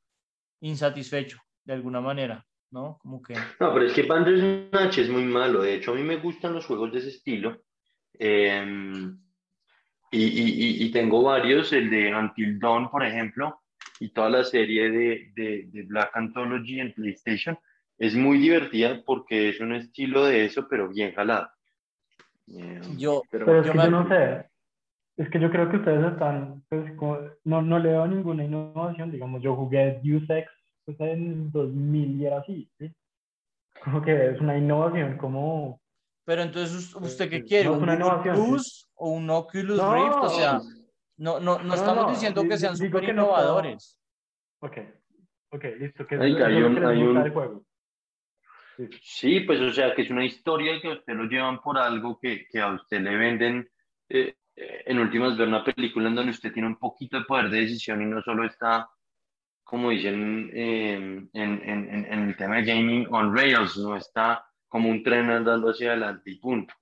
insatisfecho, de alguna manera, ¿no? Como que...
No, pero es que Bandersnatch es muy malo, de hecho a mí me gustan los juegos de ese estilo. Eh, y, y, y, tengo varios, el de Until Dawn, por ejemplo, y toda la serie de, de, de, Black Anthology en PlayStation. Es muy divertida porque es un estilo de eso, pero bien jalado.
Eh, yo,
pero, es que yo no sé. Es que yo creo que ustedes están, pues, no, no le veo ninguna innovación. Digamos, yo jugué Deus Ex pues, en 2000 y era así. ¿sí? Como que es una innovación, como
pero entonces, ¿usted qué quiere? ¿Un Oculus o un Oculus Rift? O sea, no, no, no, estamos diciendo que sean súper innovadores.
Ok, ok, listo. Que hay, hay un, hay un... juego.
Sí. pues o sea, que es una historia que a usted lo llevan por algo que, que a usted le venden. Eh, eh, en últimas, ver una película en donde usted tiene un poquito de poder de decisión y no solo está, como dicen eh, en, en, en, el tema de gaming on rails, no está como un tren andando hacia adelante y punto.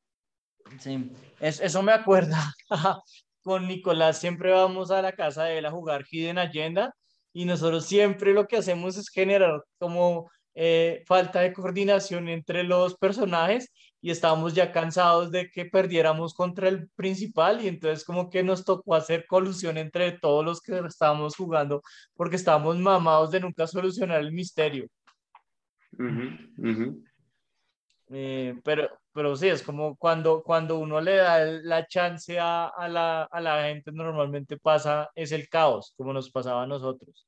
Sí, eso me acuerda. Con Nicolás siempre vamos a la casa de él a jugar Hidden Agenda y nosotros siempre lo que hacemos es generar como eh, falta de coordinación entre los personajes y estábamos ya cansados de que perdiéramos contra el principal y entonces como que nos tocó hacer colusión entre todos los que estábamos jugando porque estábamos mamados de nunca solucionar el misterio. Eh, pero, pero sí, es como cuando, cuando uno le da la chance a, a, la, a la gente, normalmente pasa, es el caos, como nos pasaba a nosotros.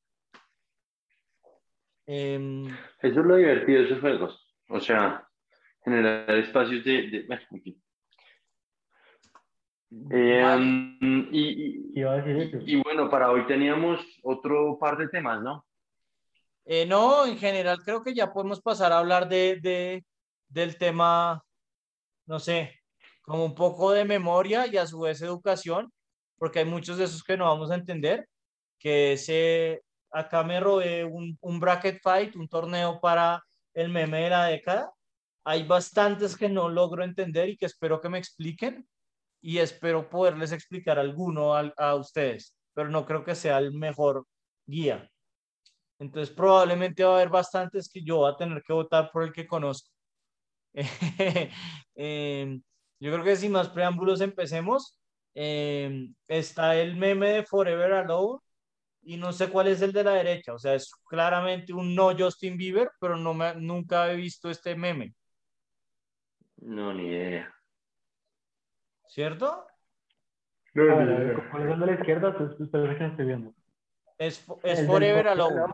Em, Eso es lo divertido de esos juegos. O sea, generar espacios de... de bueno, em, y, y, y, bueno, para hoy teníamos otro par de temas, ¿no?
Eh, no, en general creo que ya podemos pasar a hablar de, de, del tema, no sé, como un poco de memoria y a su vez educación, porque hay muchos de esos que no vamos a entender, que ese, acá me robé un, un bracket fight, un torneo para el meme de la década. Hay bastantes que no logro entender y que espero que me expliquen y espero poderles explicar alguno a, a ustedes, pero no creo que sea el mejor guía. Entonces probablemente va a haber bastantes que yo voy a tener que votar por el que conozco. Em, yo creo que sin más preámbulos empecemos. Em, está el meme de Forever Alone y no sé cuál es el de la derecha. O sea, es claramente un no Justin Bieber, pero no me, nunca he visto este meme.
No, ni idea.
¿Cierto?
No, no, no. ¿Cuál es la izquierda? Pues, pues, que estoy viendo.
Es, es Forever Alone.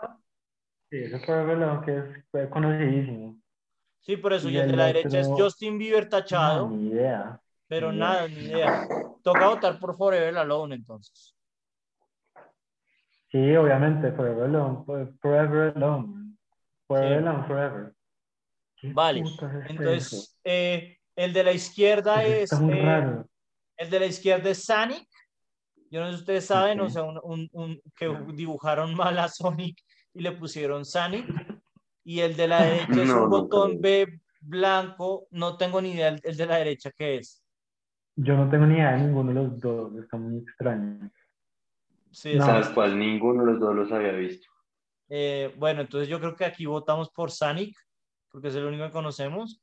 Sí, ese Forever Alone que es conocidísimo.
Sí, por eso.
Y
Y el de la derecha es Justin Bieber tachado,
No, ni idea.
pero
ni
nada, ni idea. Toca votar por Forever Alone entonces.
Sí, obviamente, Forever Alone, fue- Forever Alone. Forever
Sí.
Alone, Forever. ¿Qué
Vale.
es?
Entonces, eh, el de la izquierda es.
Está muy
eh,
raro.
El de la izquierda es Sonic. Yo no sé si ustedes saben, o sea, un, un- un- que dibujaron mal a Sonic y le pusieron Sonic. Y el de la derecha es un
no
botón. B blanco. No tengo ni idea el, el de la derecha qué es.
Yo no tengo ni idea de ninguno de los dos, está muy extraño.
Sí,
No.
es-
Tal cual, ninguno de los dos los había visto.
eh, bueno, entonces yo creo que aquí votamos por Sonic, porque es el único que conocemos.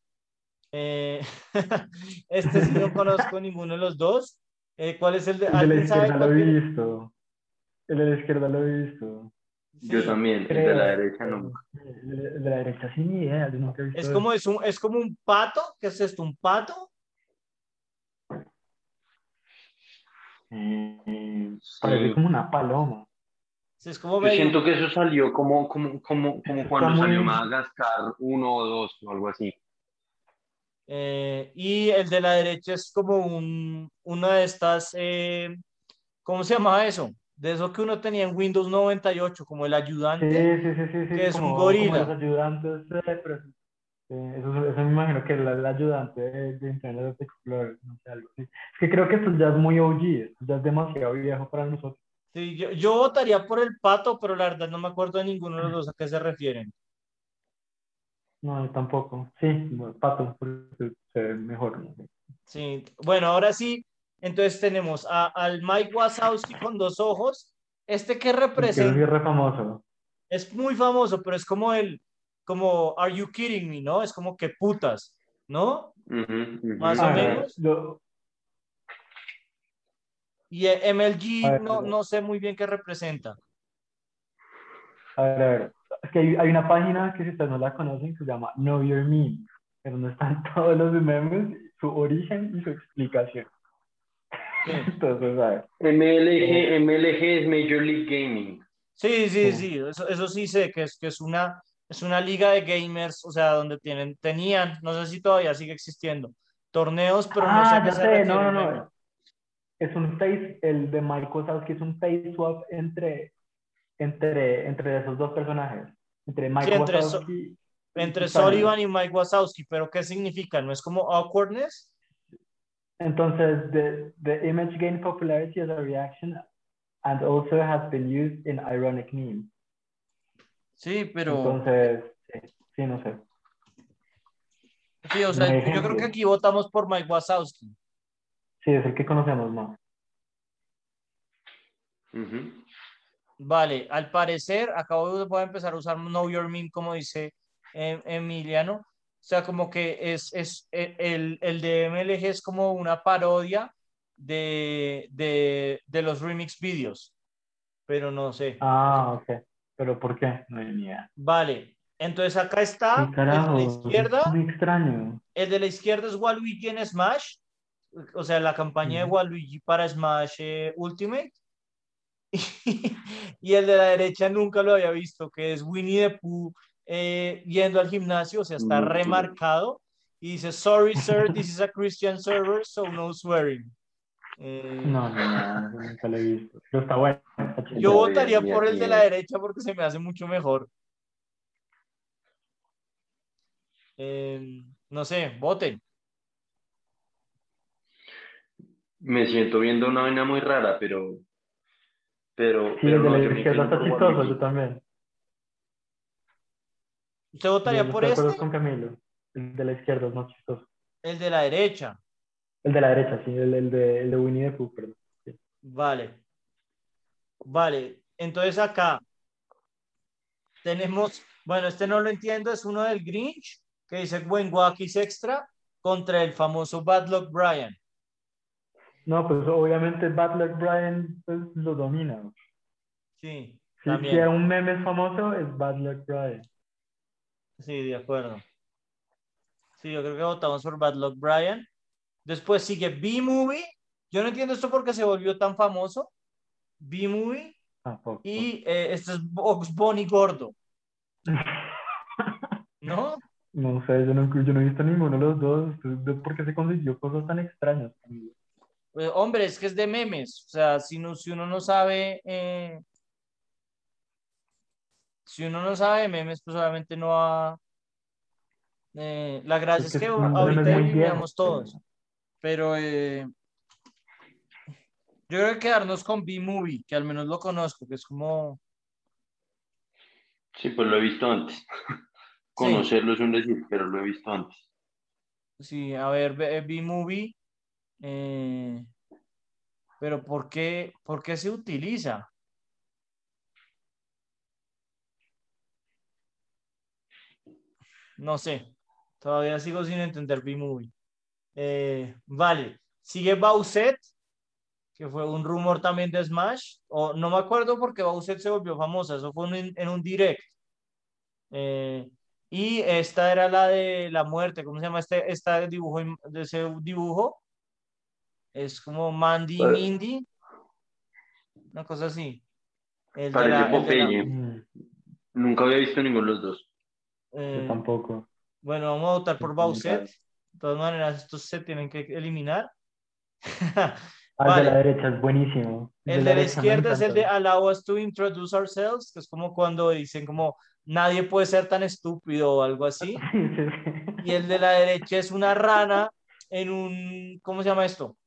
Eh, este sí no conozco ninguno de los dos. Eh, ¿Cuál es el de?
El de la
¿Alguien sabe
izquierda lo he visto. El de la izquierda lo he visto.
Yo
Sí.
también, el de
Creo.
la derecha nunca.
El de la derecha sí ni idea, yo nunca he visto
Es como, es, un, es como un pato. ¿Qué es esto? ¿Un pato?
Eh, Parece
Sí.
como una paloma.
Sí, es como
Yo siento que eso salió como, como, como, como cuando
muy-
salió Madagascar 1 o 2 o algo así.
eh, y el de la derecha es como un, una de estas, eh, ¿cómo se llamaba eso? De eso que uno tenía en Windows 98, como el ayudante.
sí, sí, sí, sí.
Que es un
como,
gorila.
Como los ayudantes, eh, pero eh, eso, eso me imagino que el, el ayudante de, de Internet Explorer, no sé, algo así. Es que creo que esto ya es muy OG, esto ya es demasiado viejo para nosotros.
Sí, yo, yo votaría por el pato, pero la verdad no me acuerdo de ninguno de los dos a qué se refieren.
No, yo tampoco. Sí, bueno, pato, porque se ve mejor.
Sí, bueno, ahora sí, entonces tenemos a- al Mike Wazowski con dos ojos. Este que representa
es re famoso.
es muy famoso, pero es como el, como, are you kidding me, ¿no? Es como que putas, ¿no? Más o
A ver,
menos.
lo-
Y eh, MLG
ver,
no, no sé muy bien qué representa.
a ver, a ver. Es que hay, hay una página que si ustedes no la conocen que se llama Know Your Meme, pero donde están todos los memes, su origen y su explicación.
Sí,
Entonces, a ver.
MLG, MLG es Major League Gaming.
sí, sí,
Sí.
sí, eso, eso sí sé que es, que es una, es una liga de gamers, o sea, donde tienen, tenían, no sé si todavía sigue existiendo, torneos, pero no sé a
ah,
qué
ya
se
sé, no, no, no. Es un face, el de Mike Wazowski es un face swap entre, entre, entre esos dos personajes. Entre Mike
Sí, entre so- Entre
Sullivan.
Y Mike Wazowski, pero ¿qué significa? ¿No es como awkwardness?
Entonces, the, the image gained popularity as a reaction and also has been used in ironic memes.
Sí, pero...
Entonces, sí, sí, no sé.
Sí, o sea,
no
yo creo que aquí votamos por Mike Wazowski.
Sí, es el que conocemos más.
Ujú.
Vale, al parecer, acabo de voy a empezar a usar Know Your Meme, como dice eh, Emiliano. O sea, como que es, es eh, el, el de MLG es como una parodia de, de, de los remix videos, pero no sé.
Ah, ok. ¿Pero por qué? No idea.
Vale, entonces acá está
¿Qué carajo?
el de la izquierda.
Es muy extraño.
El de la izquierda es Waluigi en Smash, o sea, la campaña de. Waluigi para Smash eh, Ultimate. Y, el de la derecha nunca lo había visto, que es Winnie the Pooh eh, yendo al gimnasio, o sea, está remarcado. Y dice, sorry, sir, this is a Christian server, so no swearing. Eh,
No, no, no, nunca lo he visto. Pero está bueno.
Yo votaría
bien,
por
bien,
el de la derecha porque se me hace mucho mejor. Eh, no sé, voten.
Me siento viendo una vaina muy rara, pero. Pero.
Sí,
pero
el de
no,
la
yo
está chistoso, yo también.
¿Usted votaría
Yo
por este?
con Camilo. El de la izquierda es más chistoso.
El de la derecha.
El de la derecha, sí, el, el de, el de Winnie the Pooh, perdón.
Vale. Vale. Entonces acá tenemos, bueno, este no lo entiendo, es uno del Grinch que dice When Wakis Extra contra el famoso Bad Luck Brian.
No, pues obviamente Bad Luck Brian pues, lo domina.
Sí,
Si,
también.
si un meme es famoso, es Bad Luck Brian.
Sí, de acuerdo. Sí, yo creo que votamos por Bad Luck Brian. Después sigue B-Movie. Yo no entiendo esto porque se volvió tan famoso. B-Movie. Y eh, este es Box Bunny Gordo. ¿No?
No sé, yo no, yo no he visto ninguno de los dos. ¿De ¿Por qué se consiguió cosas tan extrañas?
Pues, hombre, es que es de memes. O sea, si, no, si uno no sabe. eh, si uno no sabe de memes, pues obviamente no va. eh, la gracia
Es
es
que
ahorita vivíamos todos. Pero eh, yo creo que quedarnos con B-Movie, que al menos lo conozco, que es como.
Sí, pues lo he visto antes. Conocerlo es un decir, pero lo he visto antes.
Sí, a ver, B- B-Movie. Eh, pero ¿por qué, por qué se utiliza? No sé. Todavía sigo sin entender B-Movie. Eh, vale. Sigue Bowsette, que fue un rumor también de Smash. O no me acuerdo porque Bowsette se volvió famosa. Eso fue en, en un direct. Eh, y esta era la de la muerte. ¿Cómo se llama este, este dibujo? De ese dibujo. Es como Mandy
Pare-
Mindy. Una cosa así. El de
Parece
la- el de la-
Popeye.
Mm,
Nunca había visto ninguno de los dos.
eh,
Yo tampoco.
Bueno, vamos a votar por
claro.
De todas maneras, estos se tienen que eliminar.
Ah, el
Vale.
de la derecha es buenísimo.
El de la
me
izquierda es el de. Allow us to introduce ourselves, que es como cuando dicen como nadie puede ser tan estúpido o algo así.
Sí, sí, sí.
Y el de la derecha es una rana en un, ¿cómo se llama esto?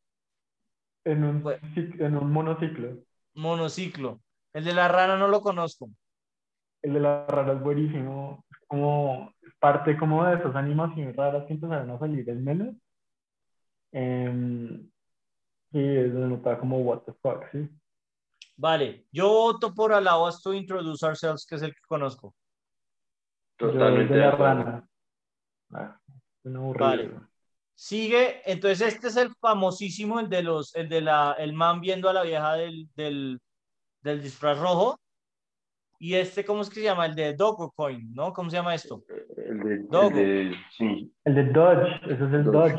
En un,
Bueno.
en un monociclo.
Monociclo. El de la rana no lo conozco.
El de la rara es buenísimo. Es como parte como de esas animaciones raras que empezaron a salir en menos. Em, y es donde nota como what the fuck, ¿sí?
Vale, yo voto por Allow us to introduce ourselves, que es el que conozco.
Yo el
Totalmente
de
de
la rana. Ah.
Vale. Sigue, entonces este es el famosísimo, el de los, el de la, el man viendo a la vieja del, del, del disfraz rojo. Y este, ¿cómo es que se llama? El de Dogecoin, ¿no? ¿Cómo se llama esto?
El de, el
Dogo.
de- sí,
El de Dodge, ese es el Dodge.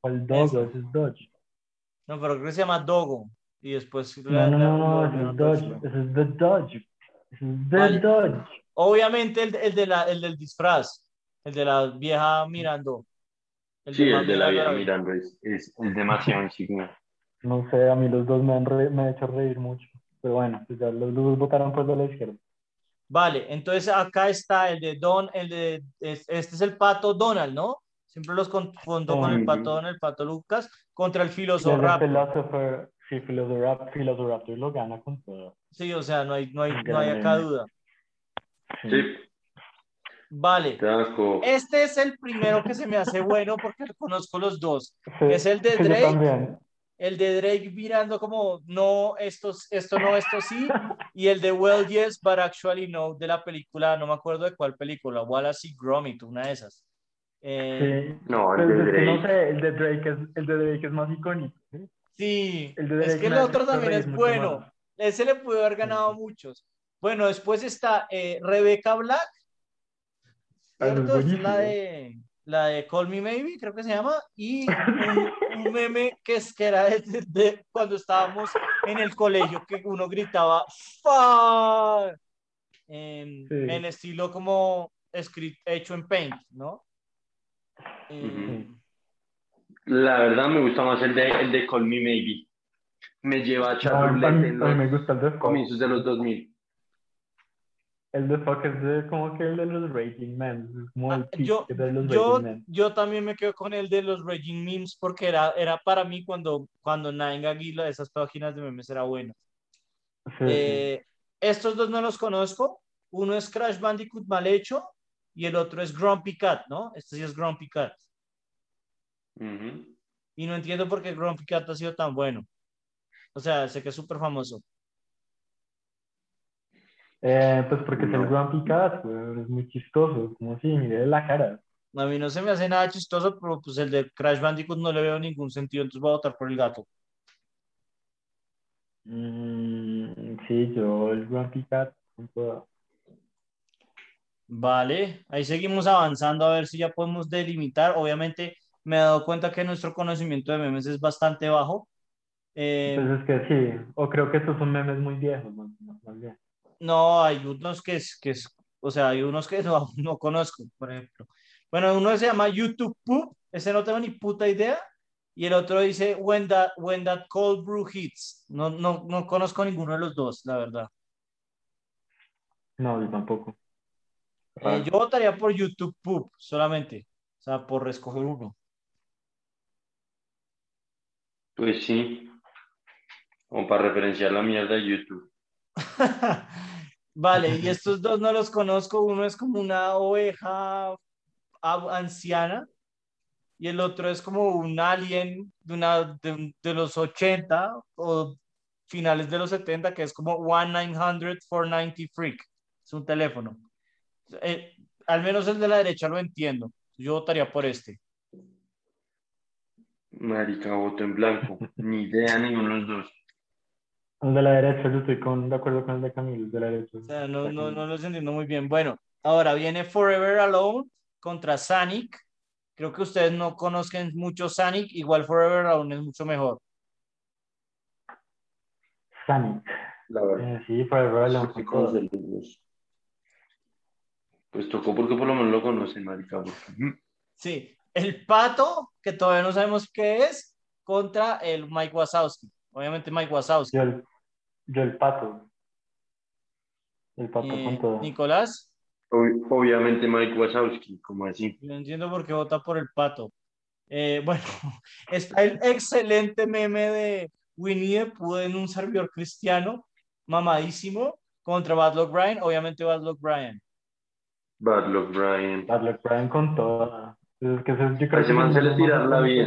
¿Cuál Dogo?
Eso.
Ese es Dodge.
No, pero creo que se llama Dogo. Y después...
No,
la-
no,
la-
no, no, ese
lo-
es Dodge. Ese es The Dodge. Ese es The
Vale.
Dodge.
Obviamente el, el de la, el del disfraz, el de la vieja mirando. El
sí,
man
el de la
mirando
vieja
a
mirando es, es, es demasiado insignia.
No sé, a mí los dos me han, re- me han hecho reír mucho. Pero bueno, pues ya los dos votaron por de la izquierda.
Vale, entonces acá está el de Don, el de, es- este es el pato Donald, ¿no? Siempre los confundo con el pato Donald, el pato Lucas, contra el
de
Filosofraptor.
Philosopher, sí, Philosopher, Philosopher lo gana con todo.
Sí, o sea, no hay, no hay, no hay acá duda.
Sí.
Sí,
Vale, este es el primero que se me hace bueno porque conozco los dos.
Sí,
Es el de Drake. El de Drake mirando como, no, esto, esto no, esto sí. Y el de Well, yes, but actually no, de la película, no me acuerdo de cuál película, Wallace y Gromit, una de esas. Eh,
Sí.
No, el
Pues
de
que no
Drake.
sé, el de Drake es, el de Drake es más icónico. ¿sí?
sí,
El de
es
Drake
que el otro también es bueno.
más.
Ese le pudo haber ganado a muchos. Bueno, después está eh, Rebecca Black, ¿cierto? Esta es la de, la de Call Me Maybe, creo que se llama, y un, un meme que, es, que era de, de cuando estábamos en el colegio, que uno gritaba ¡Fuck! En,
Sí.
en estilo como escrito, hecho en Paint, ¿no? Eh,
La verdad me gusta más el de, el de Call Me Maybe. Me lleva a
No,
echar
a mí,
ruleta
a
en
mí me
los
gusta el de Fuck.
comienzos de los 2000.
El de Fuck es de, como que el de los Rating Men. Es como el
Ah, yo,
de los
yo,
Rating Men.
yo también me quedo con el de los Raging Memes porque era, era para mí cuando, cuando Nine Aguila, esas páginas de memes era bueno.
Sí, sí.
Eh, estos dos no los conozco. Uno es Crash Bandicoot mal hecho y el otro es Grumpy Cat, ¿no? Este sí es Grumpy Cat. Y no entiendo por qué Grumpy Cat ha sido tan bueno. O sea, sé que es súper famoso.
Eh, pues porque
No.
Grumpy Cat, güey, es muy chistoso, como si mire la cara.
A mí no se me hace nada chistoso, pero pues el de Crash Bandicoot no le veo ningún sentido, entonces voy a votar por el gato.
Mm, sí, yo el Grumpy Cat.
Vale, ahí seguimos avanzando a ver si ya podemos delimitar. Obviamente me he dado cuenta que nuestro conocimiento de memes es bastante bajo. Eh,
Entonces es que sí, o creo que estos son memes muy viejos, más bien.
No, hay unos que, es, que, es, O sea, hay unos que no, no conozco, por ejemplo. Bueno, uno se llama YouTube Poop, ese no tengo ni puta idea. Y el otro dice When That, when that Cold Brew Hits. No, no, no conozco ninguno de los dos, la verdad.
No, yo tampoco.
Eh, yo votaría por YouTube Poop solamente. O sea, por escoger uno.
Pues sí. Como para referenciar la mierda de YouTube.
vale, y estos dos no los conozco. Uno es como una oveja anciana y el otro es como un alien de, una, de los 80 o finales de los 70 que es como 1-900-490 Freak. Es un teléfono. Eh, al menos el de la derecha lo entiendo. Yo votaría por este.
Marica, voto en blanco. Ni idea ninguno de los dos.
El de la derecha, yo estoy con, de acuerdo con el de Camilo, el de la derecha.
O sea, no, no, no los entiendo muy bien. Bueno, ahora viene Forever Alone contra Sonic. Creo que ustedes no conozcan mucho Sonic, igual Forever Alone es mucho mejor.
Sonic.
La verdad.
Eh, sí, Forever Alone.
Sí, los. Pues tocó porque por lo menos lo conocen, marica. porque-
Sí, el pato, que todavía no sabemos qué es, contra el Mike Wazowski. Obviamente Mike Wazowski.
El, yo el pato. El pato
Eh,
con todo.
Nicolás,
Ob- Obviamente Mike Wazowski, como así.
no entiendo por qué vota por el pato. Eh, bueno, está el excelente meme de Winnie the Pooh en un servidor cristiano, mamadísimo, contra Badlock Brian. Obviamente Badlock Brian.
Bad Luck Brian.
Bad Luck Brian con todo. Es que yo creo que
man
es
se
el
le
más
tira la vida.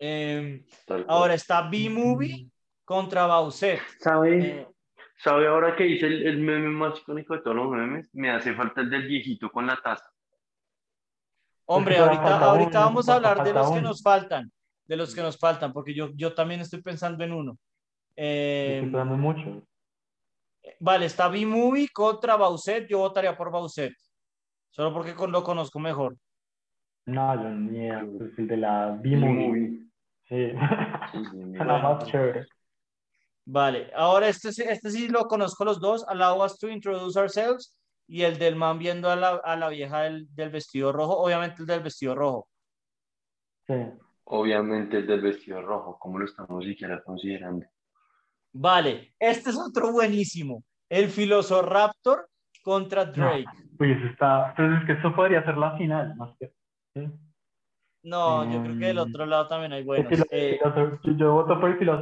Eh,
cual.
ahora está B-Movie contra Bowser.
¿Sabe?
Eh,
¿Sabe ahora que hice el, el meme más icónico de todos los memes? Me hace falta el del viejito con la taza.
Hombre, ahorita, ahorita vamos a hablar de los que nos faltan, de los que nos faltan, porque yo, yo también estoy pensando en uno. Eh,
Estoy esperando mucho.
vale, está B-Movie contra Bowser, yo votaría por Bowser, solo porque con- lo conozco mejor.
No, yo ni. Pues el de la B-Movie. Sí.
Sí, sí, sí.
Suena más chévere.
Vale, ahora este, sí- este sí lo conozco los dos, Allow Us to Introduce Ourselves, y el del man viendo a la, a la vieja del, del vestido rojo, obviamente el del vestido rojo.
Sí.
Obviamente el del vestido rojo, como lo estamos siquiera considerando.
Vale, este es otro buenísimo, el Raptor contra Drake.
Pues está. Pues es que eso podría ser la final, más que. Sí.
No, yo creo que del
Mm.
otro lado también hay buenos. Eh,
yo, yo voto por hecho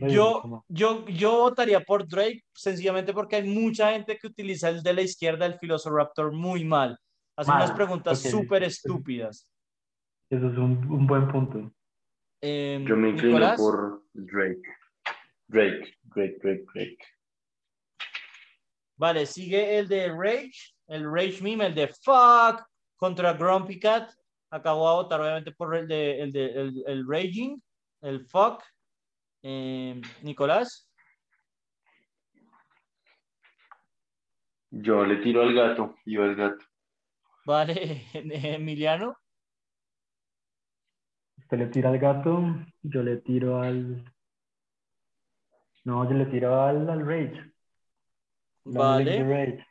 reír
yo, yo, yo votaría por Drake sencillamente porque hay mucha gente que utiliza el de la izquierda, el Raptor, muy mal. Hace
Mal,
unas preguntas
ok.
súper estúpidas.
Eso es un, un buen punto.
Eh,
Yo me inclino
Nicolás,
por Drake. Drake, Drake, Drake, Drake.
Vale, sigue el de Rage, el Rage meme, el de Fuck contra Grumpy Cat. Acabo de votar obviamente por el de el, de, el, el Raging, el Fuck. Eh, Nicolás.
Yo le tiro al gato, y va el gato.
Vale, Emiliano.
Usted le tira al gato, yo le tiro al. No, yo le tiro al, al Rage. La
Vale.
Rage.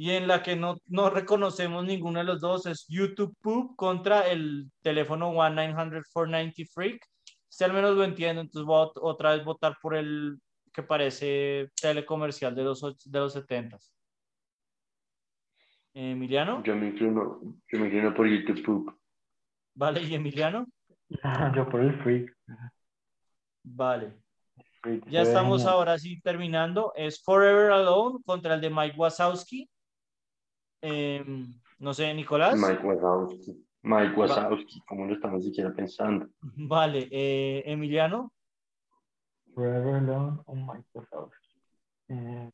Y en la que no, no reconocemos ninguno de los dos es YouTube Poop contra el teléfono 1-900-490 Freak. Si al menos lo entiendo, entonces voy a ot- otra vez votar por el que parece telecomercial de los, de los 70. Emiliano,
Yo me inclino, yo me inclino por YouTube Poop.
vale, y Emiliano,
Yo por el Freak.
vale.
Freak
Ya estamos
genial.
ahora sí terminando. Es Forever Alone contra el de Mike Wazowski. Em, no sé, Nicolás.
Mike Wazowski. Mike Wazowski, como lo estamos siquiera pensando.
Vale, eh, Emiliano.
Forever Alone my God. Eh,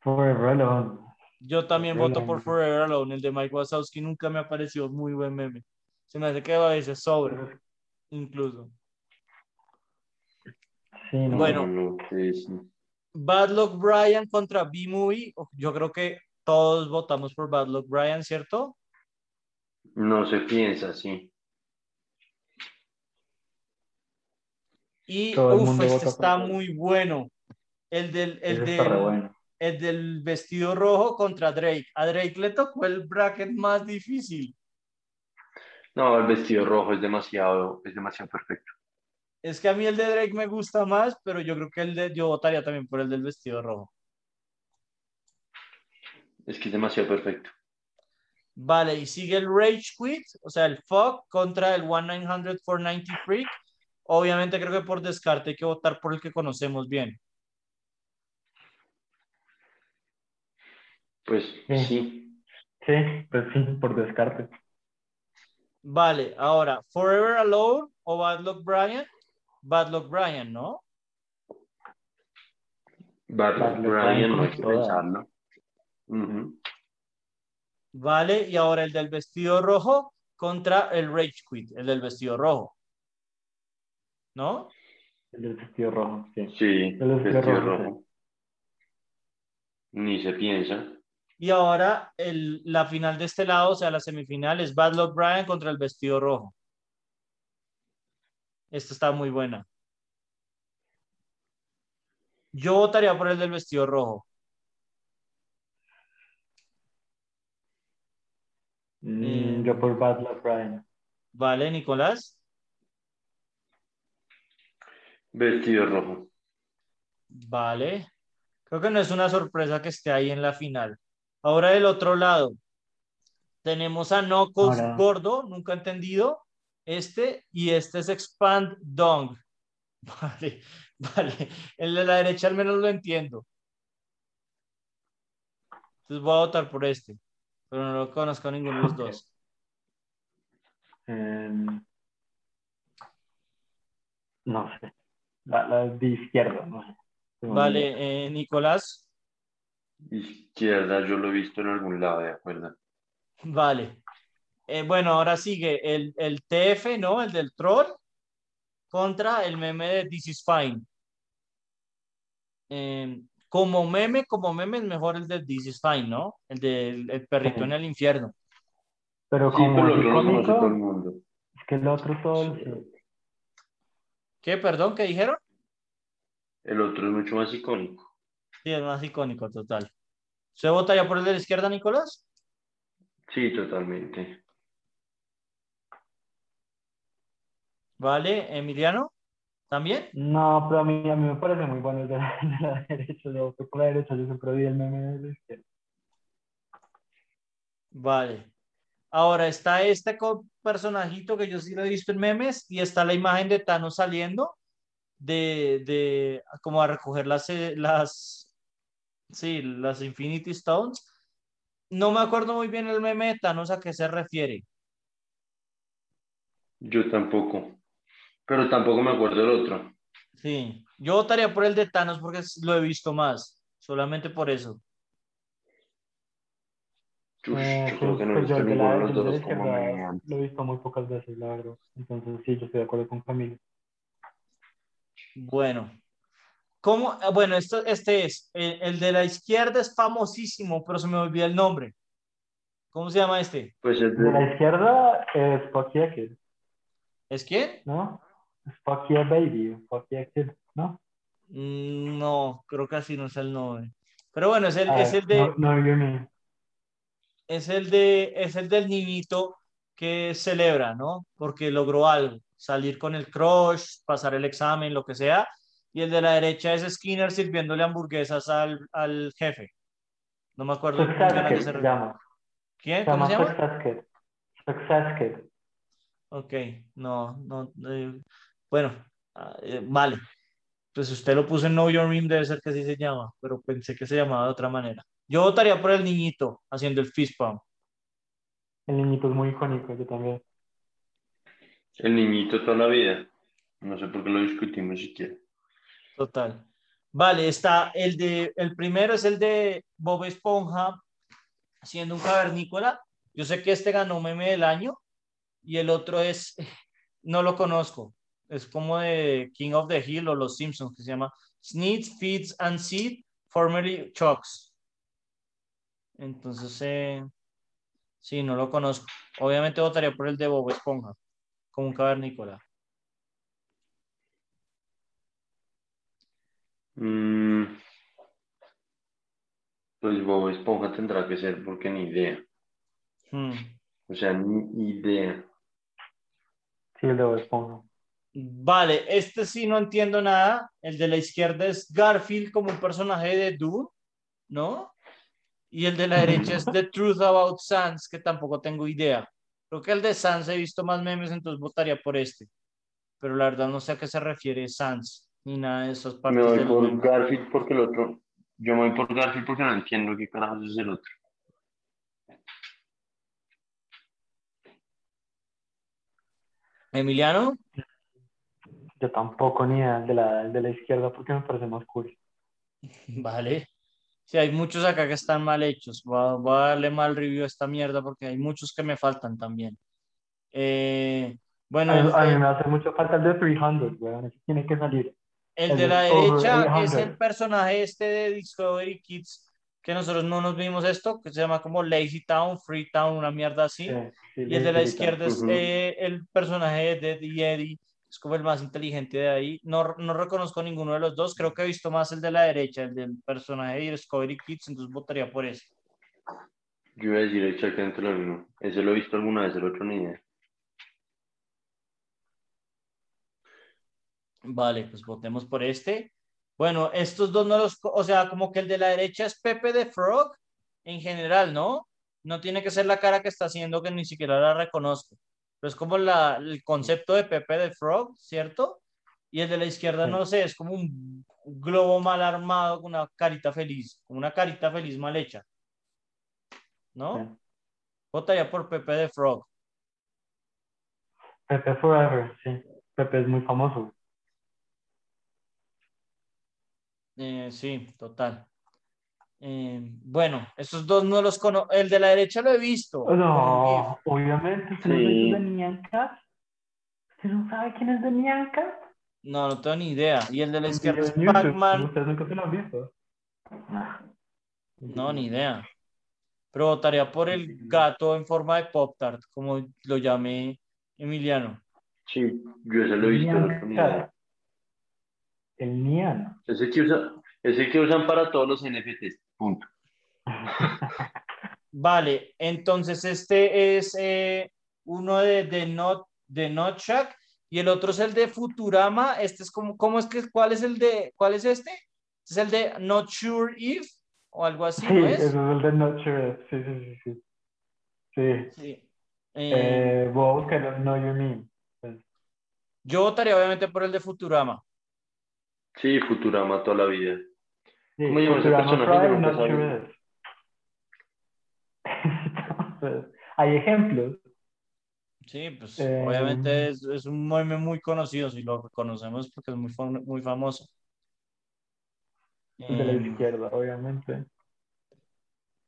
Forever Alone.
Yo también
Forever
voto por. Forever Alone. El de Mike Wazowski nunca me ha parecido muy buen meme. Se me hace que a veces sobra, incluso.
Sí, no.
Bueno.
No, no, sí, sí.
Bad Luck Brian contra B-Movie. Yo creo que todos votamos por Bad Luck Brian, ¿cierto?
No se piensa así.
Y
Todo el
uf,
mundo
este está muy bueno. El del,
bueno.
el del vestido rojo contra Drake. A Drake le tocó el bracket más difícil.
No, el vestido rojo es demasiado, es demasiado perfecto.
Es que a mí el de Drake me gusta más, pero yo creo que el de, yo votaría también por el del vestido rojo.
Es que es demasiado perfecto.
Vale, y sigue el Rage Quit, o sea, el Fuck contra el 1900 490 Freak. Obviamente creo que por descarte hay que votar por el que conocemos bien.
Pues
Sí.
sí.
Sí, pues sí, por descarte.
Vale, ahora, Forever Alone o Bad Luck Brian. Bad Luck Brian, ¿no?
Bad Luck Brian,
Brian
no hay que pensarlo. Ujú.
Vale, y ahora el del vestido rojo contra el Rage Quit, el del vestido rojo. ¿No?
El del vestido rojo, sí.
Sí,
El vestido
vestido
rojo,
rojo. Ni se piensa.
Y ahora el, la final de este lado, o sea, la semifinal es Bad Luck Brian contra el vestido rojo. Esta está muy buena. Yo votaría por el del vestido rojo.
Mm,
Eh,
yo por Bad Luck Brian.
¿Vale, Nicolás?
Vestido rojo.
Vale. Creo que no es una sorpresa que esté ahí en la final. Ahora del otro lado, tenemos a
Ahora-
Gordo, nunca entendido. Este y este es Expand Dong. Vale, vale. El de la derecha al menos lo entiendo. Entonces voy a votar por este, pero no lo conozco a ninguno de los dos.
Em, no sé. La, la de izquierda, no sé.
Vale, eh, Nicolás.
Izquierda, yo lo he visto en algún lado, ¿de acuerdo?
Vale. Eh, bueno, ahora sigue el, el TF, ¿no? El del troll contra el meme de This is Fine. Eh, como meme, como meme es mejor el de This is Fine, ¿no? El del el perrito
Sí.
en el infierno.
Pero
Sí,
como
pero
es
lo conoce todo el mundo.
es que el otro todo
¿Qué? Perdón, ¿qué dijeron?
El otro es mucho más icónico.
Sí, es más icónico, total. ¿Se votaría por el de la izquierda, Nicolás?
Sí, totalmente.
Vale, Emiliano, ¿también?
No, pero a mí, a mí me parece muy bueno el de la, de la derecha. Yo por la derecha, yo siempre vi el meme de la izquierda.
Vale. Ahora está este personajito que yo sí lo he visto en memes y está la imagen de Thanos saliendo de, de como a recoger las, eh, las, sí, las Infinity Stones. No me acuerdo muy bien el meme de Thanos a qué se refiere.
Yo tampoco. Pero tampoco me acuerdo del otro.
Sí, yo votaría por el de Thanos porque lo he visto más, solamente por eso.
Uf,
Eh,
yo creo que no he
pues
visto
el de
ninguno de los
de
dos como
lo he visto muy pocas veces, la verdad. Entonces sí, yo estoy de acuerdo con Camilo.
Bueno, ¿cómo? Ah, Bueno, esto, este es, el, el de la izquierda es famosísimo, pero se me olvida el nombre. ¿Cómo se llama este?
Pues el
El de la
de...
izquierda es Kid,
¿Es quién?
¿no? Fuck Yeah Baby, Fuck Yeah Kid, ¿no?
Mm, No, creo que así no es el nombre. Pero bueno, es el,
A
es el de,
No, no,
es el de, es el del niñito que celebra, ¿no? Porque logró algo, salir con el crush, pasar el examen, lo que sea. Y el de la derecha es Skinner sirviéndole hamburguesas al, al jefe. No me acuerdo cómo
Success
era que se
llama.
¿Quién? ¿Cómo se llama?
Success Kid. Success Kid.
Ok, no, no. eh, bueno, ah, eh, vale. Pues usted lo puso en Know Your Meme, debe ser que así se llama, pero pensé que se llamaba de otra manera. Yo votaría por el niñito haciendo el fist pump.
El niñito es muy icónico, yo también.
el niñito toda la vida. No sé por qué lo discutimos siquiera.
Total. Vale, está el de, el primero es el de Bob Esponja siendo un cavernícola. Yo sé que este ganó meme del año y el otro es, no lo conozco. Es como de King of the Hill o Los Simpsons, que se llama Sneeds, Feeds and Seed, formerly Chucks. Entonces, eh, sí, no lo conozco. Obviamente votaría por el de Bob Esponja, como un cavernícola.
Mm, pues Bob Esponja tendrá que ser porque ni idea.
Hmm.
O sea, ni idea.
Sí, el de Bob Esponja.
Vale, este sí no entiendo nada. El de la izquierda es Garfield como un personaje de Dune, ¿no? Y el de la derecha es The Truth About Sans, que tampoco tengo idea. Creo que el de Sans he visto más memes, entonces votaría por este. Pero la verdad no sé a qué se refiere Sans, ni nada de esas
Me
partes
voy
de los
por
memes.
Garfield porque el otro. Yo me voy por Garfield porque no entiendo qué carajos es el otro.
Emiliano,
Yo tampoco ni idea de la, de la izquierda porque me parece más cool.
vale. Sí, hay muchos acá que están mal hechos. Voy a, voy a darle mal review a esta mierda porque hay muchos que me faltan también. Eh, bueno,
A,
el,
a mí me hace mucho falta el de 300, weón. Ese tiene que salir.
el
el
de la derecha es
800.
el personaje este de Discovery Kids que nosotros no nos vimos esto, que se llama como Lazy Town, Free Town, una mierda así.
Sí, sí,
Y el de la izquierda es
Ujú.
eh, el personaje de Eddie, es como el más inteligente de ahí. No, no reconozco ninguno de los dos, creo que he visto más el de la derecha, el del personaje de Discovery Kids, entonces votaría por ese.
Yo iba a decir exactamente lo mismo. Ese lo he visto alguna vez, el otro ni idea.
Vale, pues votemos por este. Bueno, estos dos no los, o sea, como que el de la derecha es Pepe the Frog en general, ¿no? No tiene que ser la cara que está haciendo que ni siquiera la reconozco. Pero es como la, el concepto de Pepe the Frog, ¿cierto? Y el de la izquierda, no sé, es como un globo mal armado con una carita feliz, como una carita feliz mal hecha. ¿No? Votaría por Pepe the Frog.
Pepe Forever, sí. Pepe es muy famoso.
Eh, sí, total. Eh, bueno, esos dos no los conozco. El de la derecha lo he visto. GIF.
No, obviamente, ¿usted no
Sí.
sabe quién es Katz? ¿Usted no sabe quién es Demian Katz?
No, no tengo ni idea. Y el de la izquierda es Pac-Man.
Ustedes nunca se lo han visto.
No, ni idea. Pero votaría por el gato en forma de Pop-Tart, como lo llamé Emiliano.
Sí, yo ese lo he visto, el.
El Nian.
Ese que, usa, ese que usan para todos los NFTs. Punto.
Vale, entonces este es eh, uno de, de, Not, de Notchak y el otro es el de Futurama. Este es como, ¿cómo es que, cuál es el de, cuál es este? ¿Es el de Not Sure If o algo así,
Sí,
no
ese
es?
es el de Not Sure. Sí, sí, sí. Sí. sí.
Sí. Eh,
Eh, voy a buscar el Know You Mean. Pues,
yo votaría obviamente por el de Futurama.
Sí, Futurama toda la vida.
Sí,
¿Cómo llama ese personaje?
Sure If. Entonces, hay ejemplos.
Sí, pues
Eh,
obviamente es, es un meme muy conocido, si lo reconocemos porque es muy, fam- muy famoso.
El de la
Eh,
izquierda, obviamente.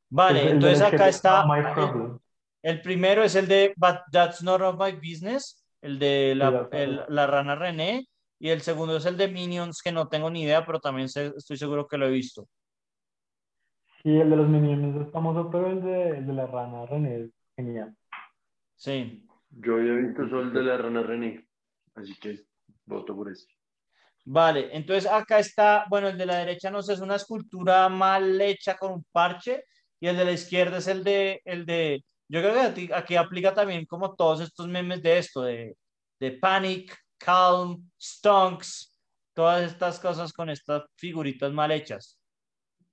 vale, entonces acá está. El- primero es el de But That's Not of My Business, el de la, el- la rana René, y el segundo es el de Minions, que no tengo ni idea, pero también sé- estoy seguro que lo he visto.
Sí, el de los Minions es famoso, pero el de, el de la rana René es genial.
Sí.
Yo había visto solo el de la rana René. Así que voto por ese.
Vale, entonces acá está, bueno, el de la derecha no sé, es una escultura mal hecha con un parche, y el de la izquierda es el de, el de, yo creo que aquí aplica también como todos estos memes de esto, de, de Panic, Calm, Stonks, todas estas cosas con estas figuritas mal hechas.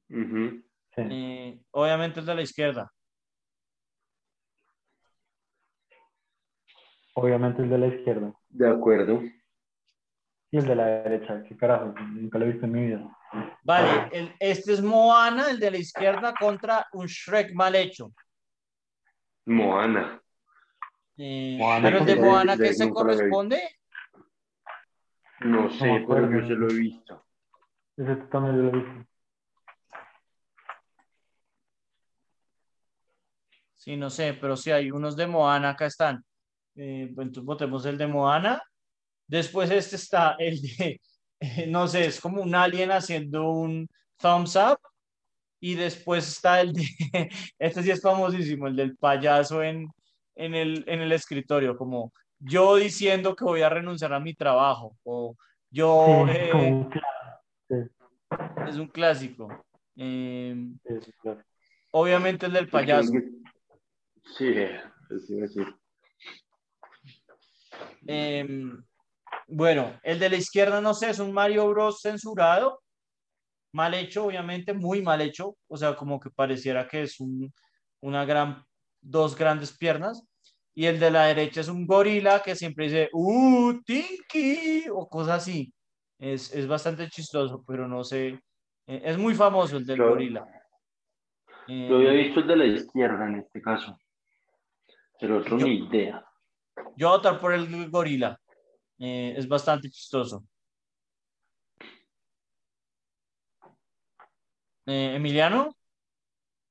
Sí.
Eh, obviamente el de la izquierda.
Obviamente el de la izquierda.
De acuerdo.
Y el de la derecha, qué carajo, nunca lo he visto en mi vida.
Vale, el- este es Moana, el de la izquierda, contra un Shrek mal hecho.
Moana.
Eh,
Moana,
pero el de Moana, ¿qué se corresponde?
No sé,
me
pero yo se lo he visto.
Ese también lo he visto.
Sí, no sé, pero sí hay unos de Moana, acá están. Eh, entonces votemos el de Moana. Después este está el de, eh, no sé, es como un alien haciendo un thumbs up. Y después está el de, este sí es famosísimo, el del payaso en, en, el, en el escritorio, como yo diciendo que voy a renunciar a mi trabajo, o yo,
Sí,
eh,
como clan.
Es un clásico. Eh,
Sí, sí, claro.
obviamente el del payaso.
Sí, decir.
Eh, bueno, el de la izquierda, no sé, es un Mario Bros. censurado. Mal hecho, obviamente, muy mal hecho. O sea, como que pareciera que es un, una gran, dos grandes piernas. Y el de la derecha es un gorila que siempre dice, ¡Uh, Tiki! o cosas así. Es, es bastante chistoso, pero no sé. Eh, es muy famoso el del
Claro.
gorila. Eh,
Yo había visto el de la izquierda en este caso. El otro
Yo-
ni idea.
Yo voy a votar por el gorila. Eh, es bastante chistoso. Eh, Emiliano,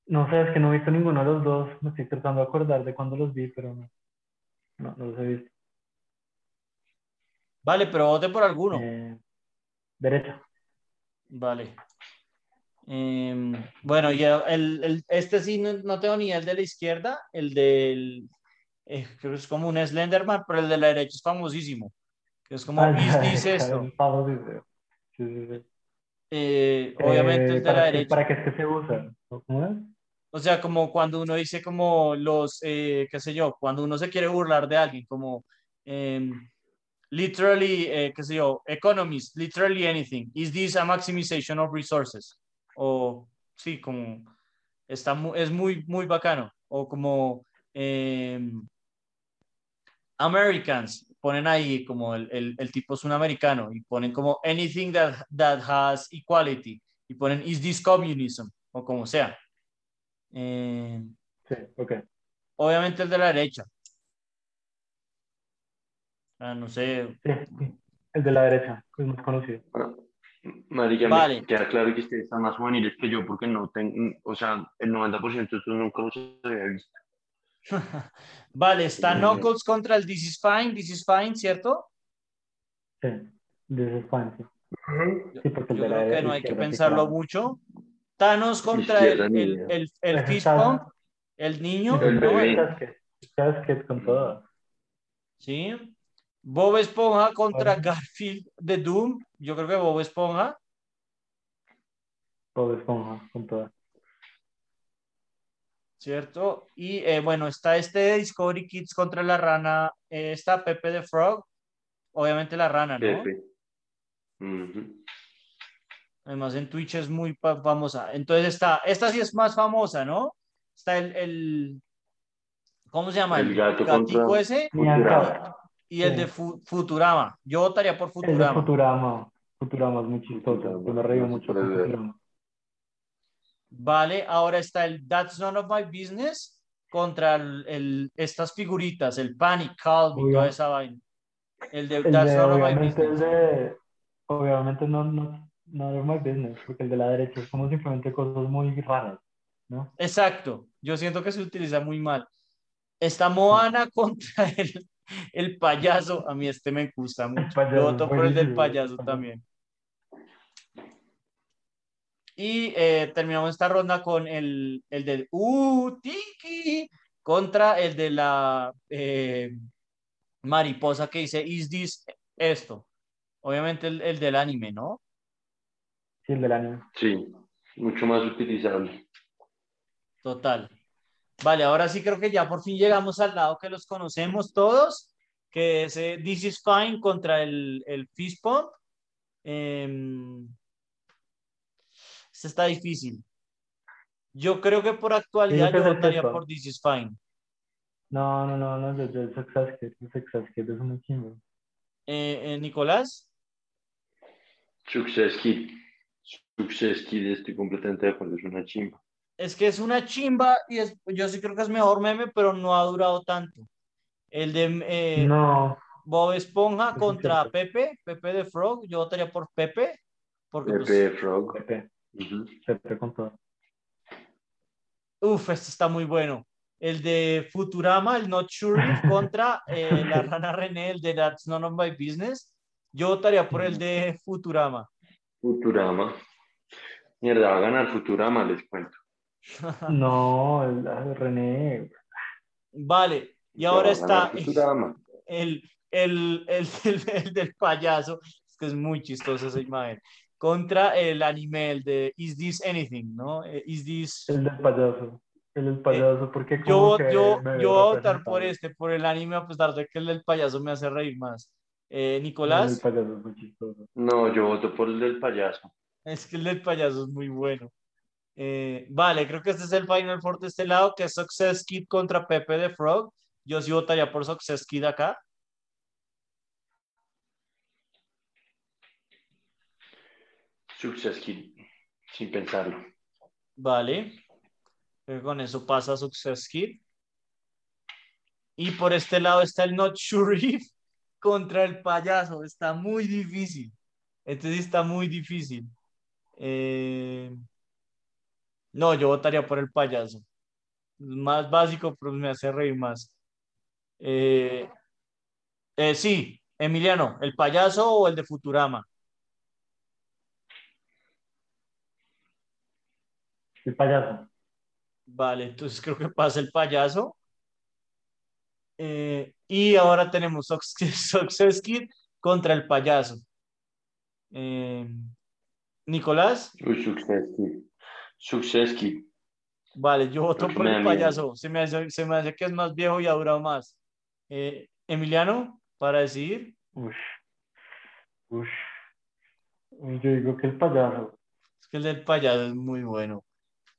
No sé, es que no he visto ninguno de los dos. Me estoy tratando de acordar de cuándo los vi, pero no. No, no los he visto.
vale, pero vote por alguno.
Eh, derecha.
Vale. Em, bueno, ya el, el- este sí no, no tengo ni el de la izquierda, el del, eh, creo que es como un Slenderman, pero el de la derecha es famosísimo. Que es como,
Ah,
"Is
ya,
this
ya,
esto?".
sí, sí. Sí, sí.
Eh, obviamente
Eh,
el de la
¿para qué-
derecha.
¿Para qué es que se usa? ¿Cómo es?
O sea, como cuando uno dice como los, eh, qué sé yo, cuando uno se quiere burlar de alguien, como em, literally, eh, qué sé yo, economist, literally anything. Is this a maximization of resources? O sí, como está mu- es muy, muy bacano. O como em, Americans, ponen ahí como el, el, el tipo es un americano y ponen como anything that, that has equality y ponen is this communism o como sea. Eh,
Sí, ok.
obviamente el de la derecha. Ah, no sé.
Sí. El de la derecha, es más conocido.
Marica,
Vale.
me queda claro que ustedes están más juveniles que yo porque no tengo, o sea, el 90% de nunca los había visto.
Vale, está. Knuckles contra el This is Fine, This is Fine, ¿cierto?
Sí, de ese fan, sí. Sí, porque el
Yo creo que no hay que pensarlo mucho. Thanos contra el, el, el, el Fist Pump, el niño,
El.
Sí. Bob Esponja contra
Bueno.
Garfield de Doom. Yo creo que Bob Esponja.
Bob Esponja con todo.
¿cierto? Y eh, bueno, está este de Discovery Kids contra la rana, eh, está Pepe the Frog, obviamente la rana, ¿no?
Pepe.
Además en Twitch es muy famosa. Entonces está, esta sí es más famosa, ¿no? Está el, el ¿cómo se llama?
El gato
gatico
contra-
ese
Futurama.
y el
sí.
de Fu- Futurama. Yo votaría por
El de
Futurama.
Futurama. Futurama es muy chistoso. Yo me reí
no sé
mucho
el.
Futurama.
Vale, ahora está el That's None of My Business contra el, el- estas figuritas, el Panic, Calm y toda esa vaina. El de
El
That's
de,
None of My
el
Business.
de, obviamente no, no, no es my business, porque el de la derecha es como simplemente cosas muy raras, ¿no?
Exacto, yo siento que se utiliza muy mal. Está Moana contra el, el payaso. A mí este me gusta mucho.
payaso
Yo voto por el del payaso. también. Y eh, terminamos esta ronda con el, el del Uh, Tiki contra el de la eh, mariposa que dice Is this esto? Obviamente el, el del anime, ¿no?
Sí, el del anime.
Sí, mucho más utilizable.
Total. Vale, ahora sí creo que ya por fin llegamos al lado que los conocemos todos, que es eh, This is Fine contra el, el Fist Pump. Em, este está difícil. Yo creo que por actualidad
Sí, yo
yo votaría por This is Fine.
No, no, no, no, Success Kid, el Success Kid es una chimba.
Eh, eh, Nicolás,
Success Kid. Success Kid, estoy completamente de acuerdo, es una chimba.
es que es una chimba y es, yo sí creo que es mejor meme, pero no ha durado tanto. El de eh,
No,
Bob Esponja
es
contra
cierto.
Pepe, Pepe de Frog, yo votaría por Pepe, porque pues,
Pepe Frog.
Pepe,
Ujú.
Pepe con todo.
Uf, este está muy bueno. El de Futurama, el Not Shuriff contra eh, la rana René, el de That's None of My Business. Yo votaría por el de Futurama.
Futurama. Mierda, va a ganar Futurama, les cuento.
No, el, el René,
Vale, y ahora está el, el, el, el- el del payaso, es que es muy chistosa esa imagen, contra el anime, el de Is This Anything, ¿no? Eh, Is This...
El del payaso. El del payaso, porque
Yo,
como que
yo,
veo
yo voy a votar por este, por el anime, a pesar de que el del payaso me hace reír más. Eh,
El del
Nicolás,
payaso es muy chistoso.
No, yo voto por el del payaso.
Es que el del payaso es muy bueno. Eh, vale, creo que este es el Final Four de este lado, que es Success Kid contra Pepe the Frog. Yo sí votaría por Success Kid acá.
Success Kid, sin pensarlo.
Vale. Creo que con eso pasa Success Kid. Y por este lado está el Not Shurif contra el payaso. Está muy difícil. Este sí está muy difícil. Eh, No, yo votaría por el payaso. Más básico, pero me hace reír más. Eh, eh, sí, Emiliano, ¿el payaso o el de Futurama?
El payaso.
Vale, entonces creo que pasa el payaso. Eh, y ahora tenemos Success Kid contra el payaso. Eh, Nicolás,
Kid.
vale, yo voto por el payaso. Se me hace, se me hace que es más viejo y ha durado más. Eh, Emiliano, para decidir,
Ush. Ush. Yo digo que el payaso.
es que el del payaso es muy bueno.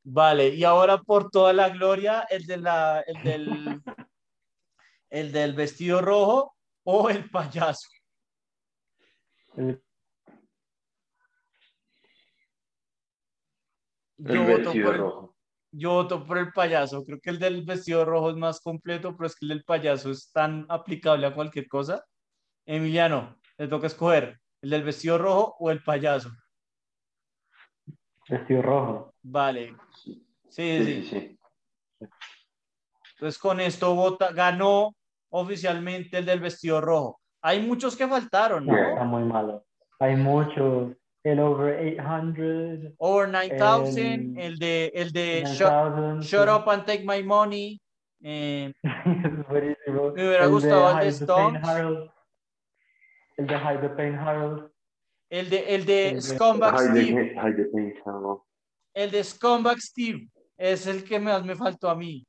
Vale, y ahora por toda la gloria, el de la, el del, el del vestido rojo o el payaso.
El
El
Yo voto, por el,
rojo.
yo voto por el payaso. Creo que el del vestido rojo es más completo, pero es que el del payaso es tan aplicable a cualquier cosa. Emiliano, le toca escoger el del vestido rojo o el payaso.
vestido rojo.
Vale. Sí,
Sí,
sí.
sí, sí.
Entonces con esto vota, ganó oficialmente el del vestido rojo. Hay muchos que faltaron,
No,
¿no?
está muy malo. Hay muchos. El over 800.
Over 9000,
El-
el de, el de shut,
9000,
Shut. Up and Take My Money. eh. Me hubiera gustado el de Stones.
Harold. El de Hide the Pain Harold.
el de, el de
El de-
Scumbag
Hide the-
Steve.
hide the pain, chavo.
El de Scumbag Steve es el que más me faltó a mí.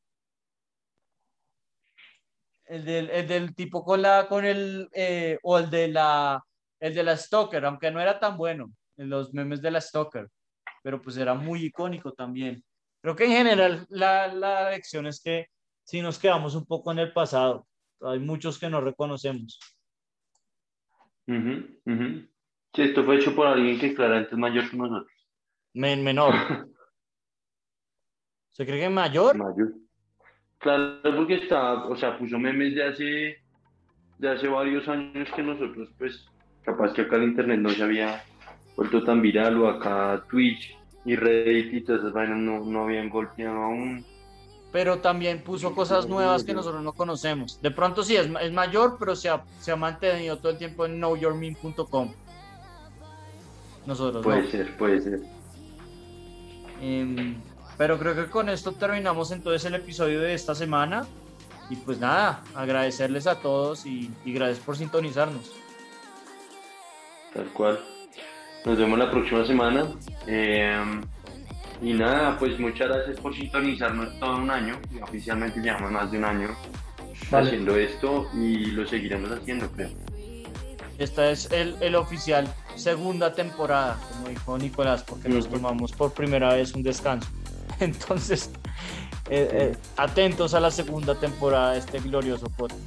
El del, el del tipo con la, con el, eh, o el de la, el de la Stalker, aunque no era tan bueno, en los memes de la Stalker, pero pues era muy icónico también. Creo que en general la, la lección es que si nos quedamos un poco en el pasado, hay muchos que no reconocemos.
Ujú, ujú. Sí, esto fue hecho por alguien que claramente es mayor que nosotros.
Men, menor. ¿Se cree que mayor?
Mayor. Claro, porque está, o sea, puso memes de hace, de hace varios años que nosotros, pues, capaz que acá el internet no se había vuelto tan viral o acá Twitch y Reddit y todas esas vainas no, no habían golpeado aún.
pero también puso cosas nuevas que nosotros no conocemos. De pronto sí, es, es mayor, pero se ha, se ha mantenido todo el tiempo en knowyourmeme.com. Nosotros
Puede
no.
ser, puede ser.
Em, pero creo que con esto terminamos entonces el episodio de esta semana. Y pues nada, agradecerles a todos y, y gracias por sintonizarnos.
Tal cual. Nos vemos la próxima semana. Eh, y nada, pues muchas gracias por sintonizarnos todo un año. Oficialmente llevamos más de un año
Vale.
haciendo esto y lo seguiremos haciendo, creo.
Esta es el, el oficial segunda temporada, como dijo Nicolás, porque nos tomamos por primera vez un descanso. Entonces, eh, eh, atentos a la segunda temporada de este glorioso podcast.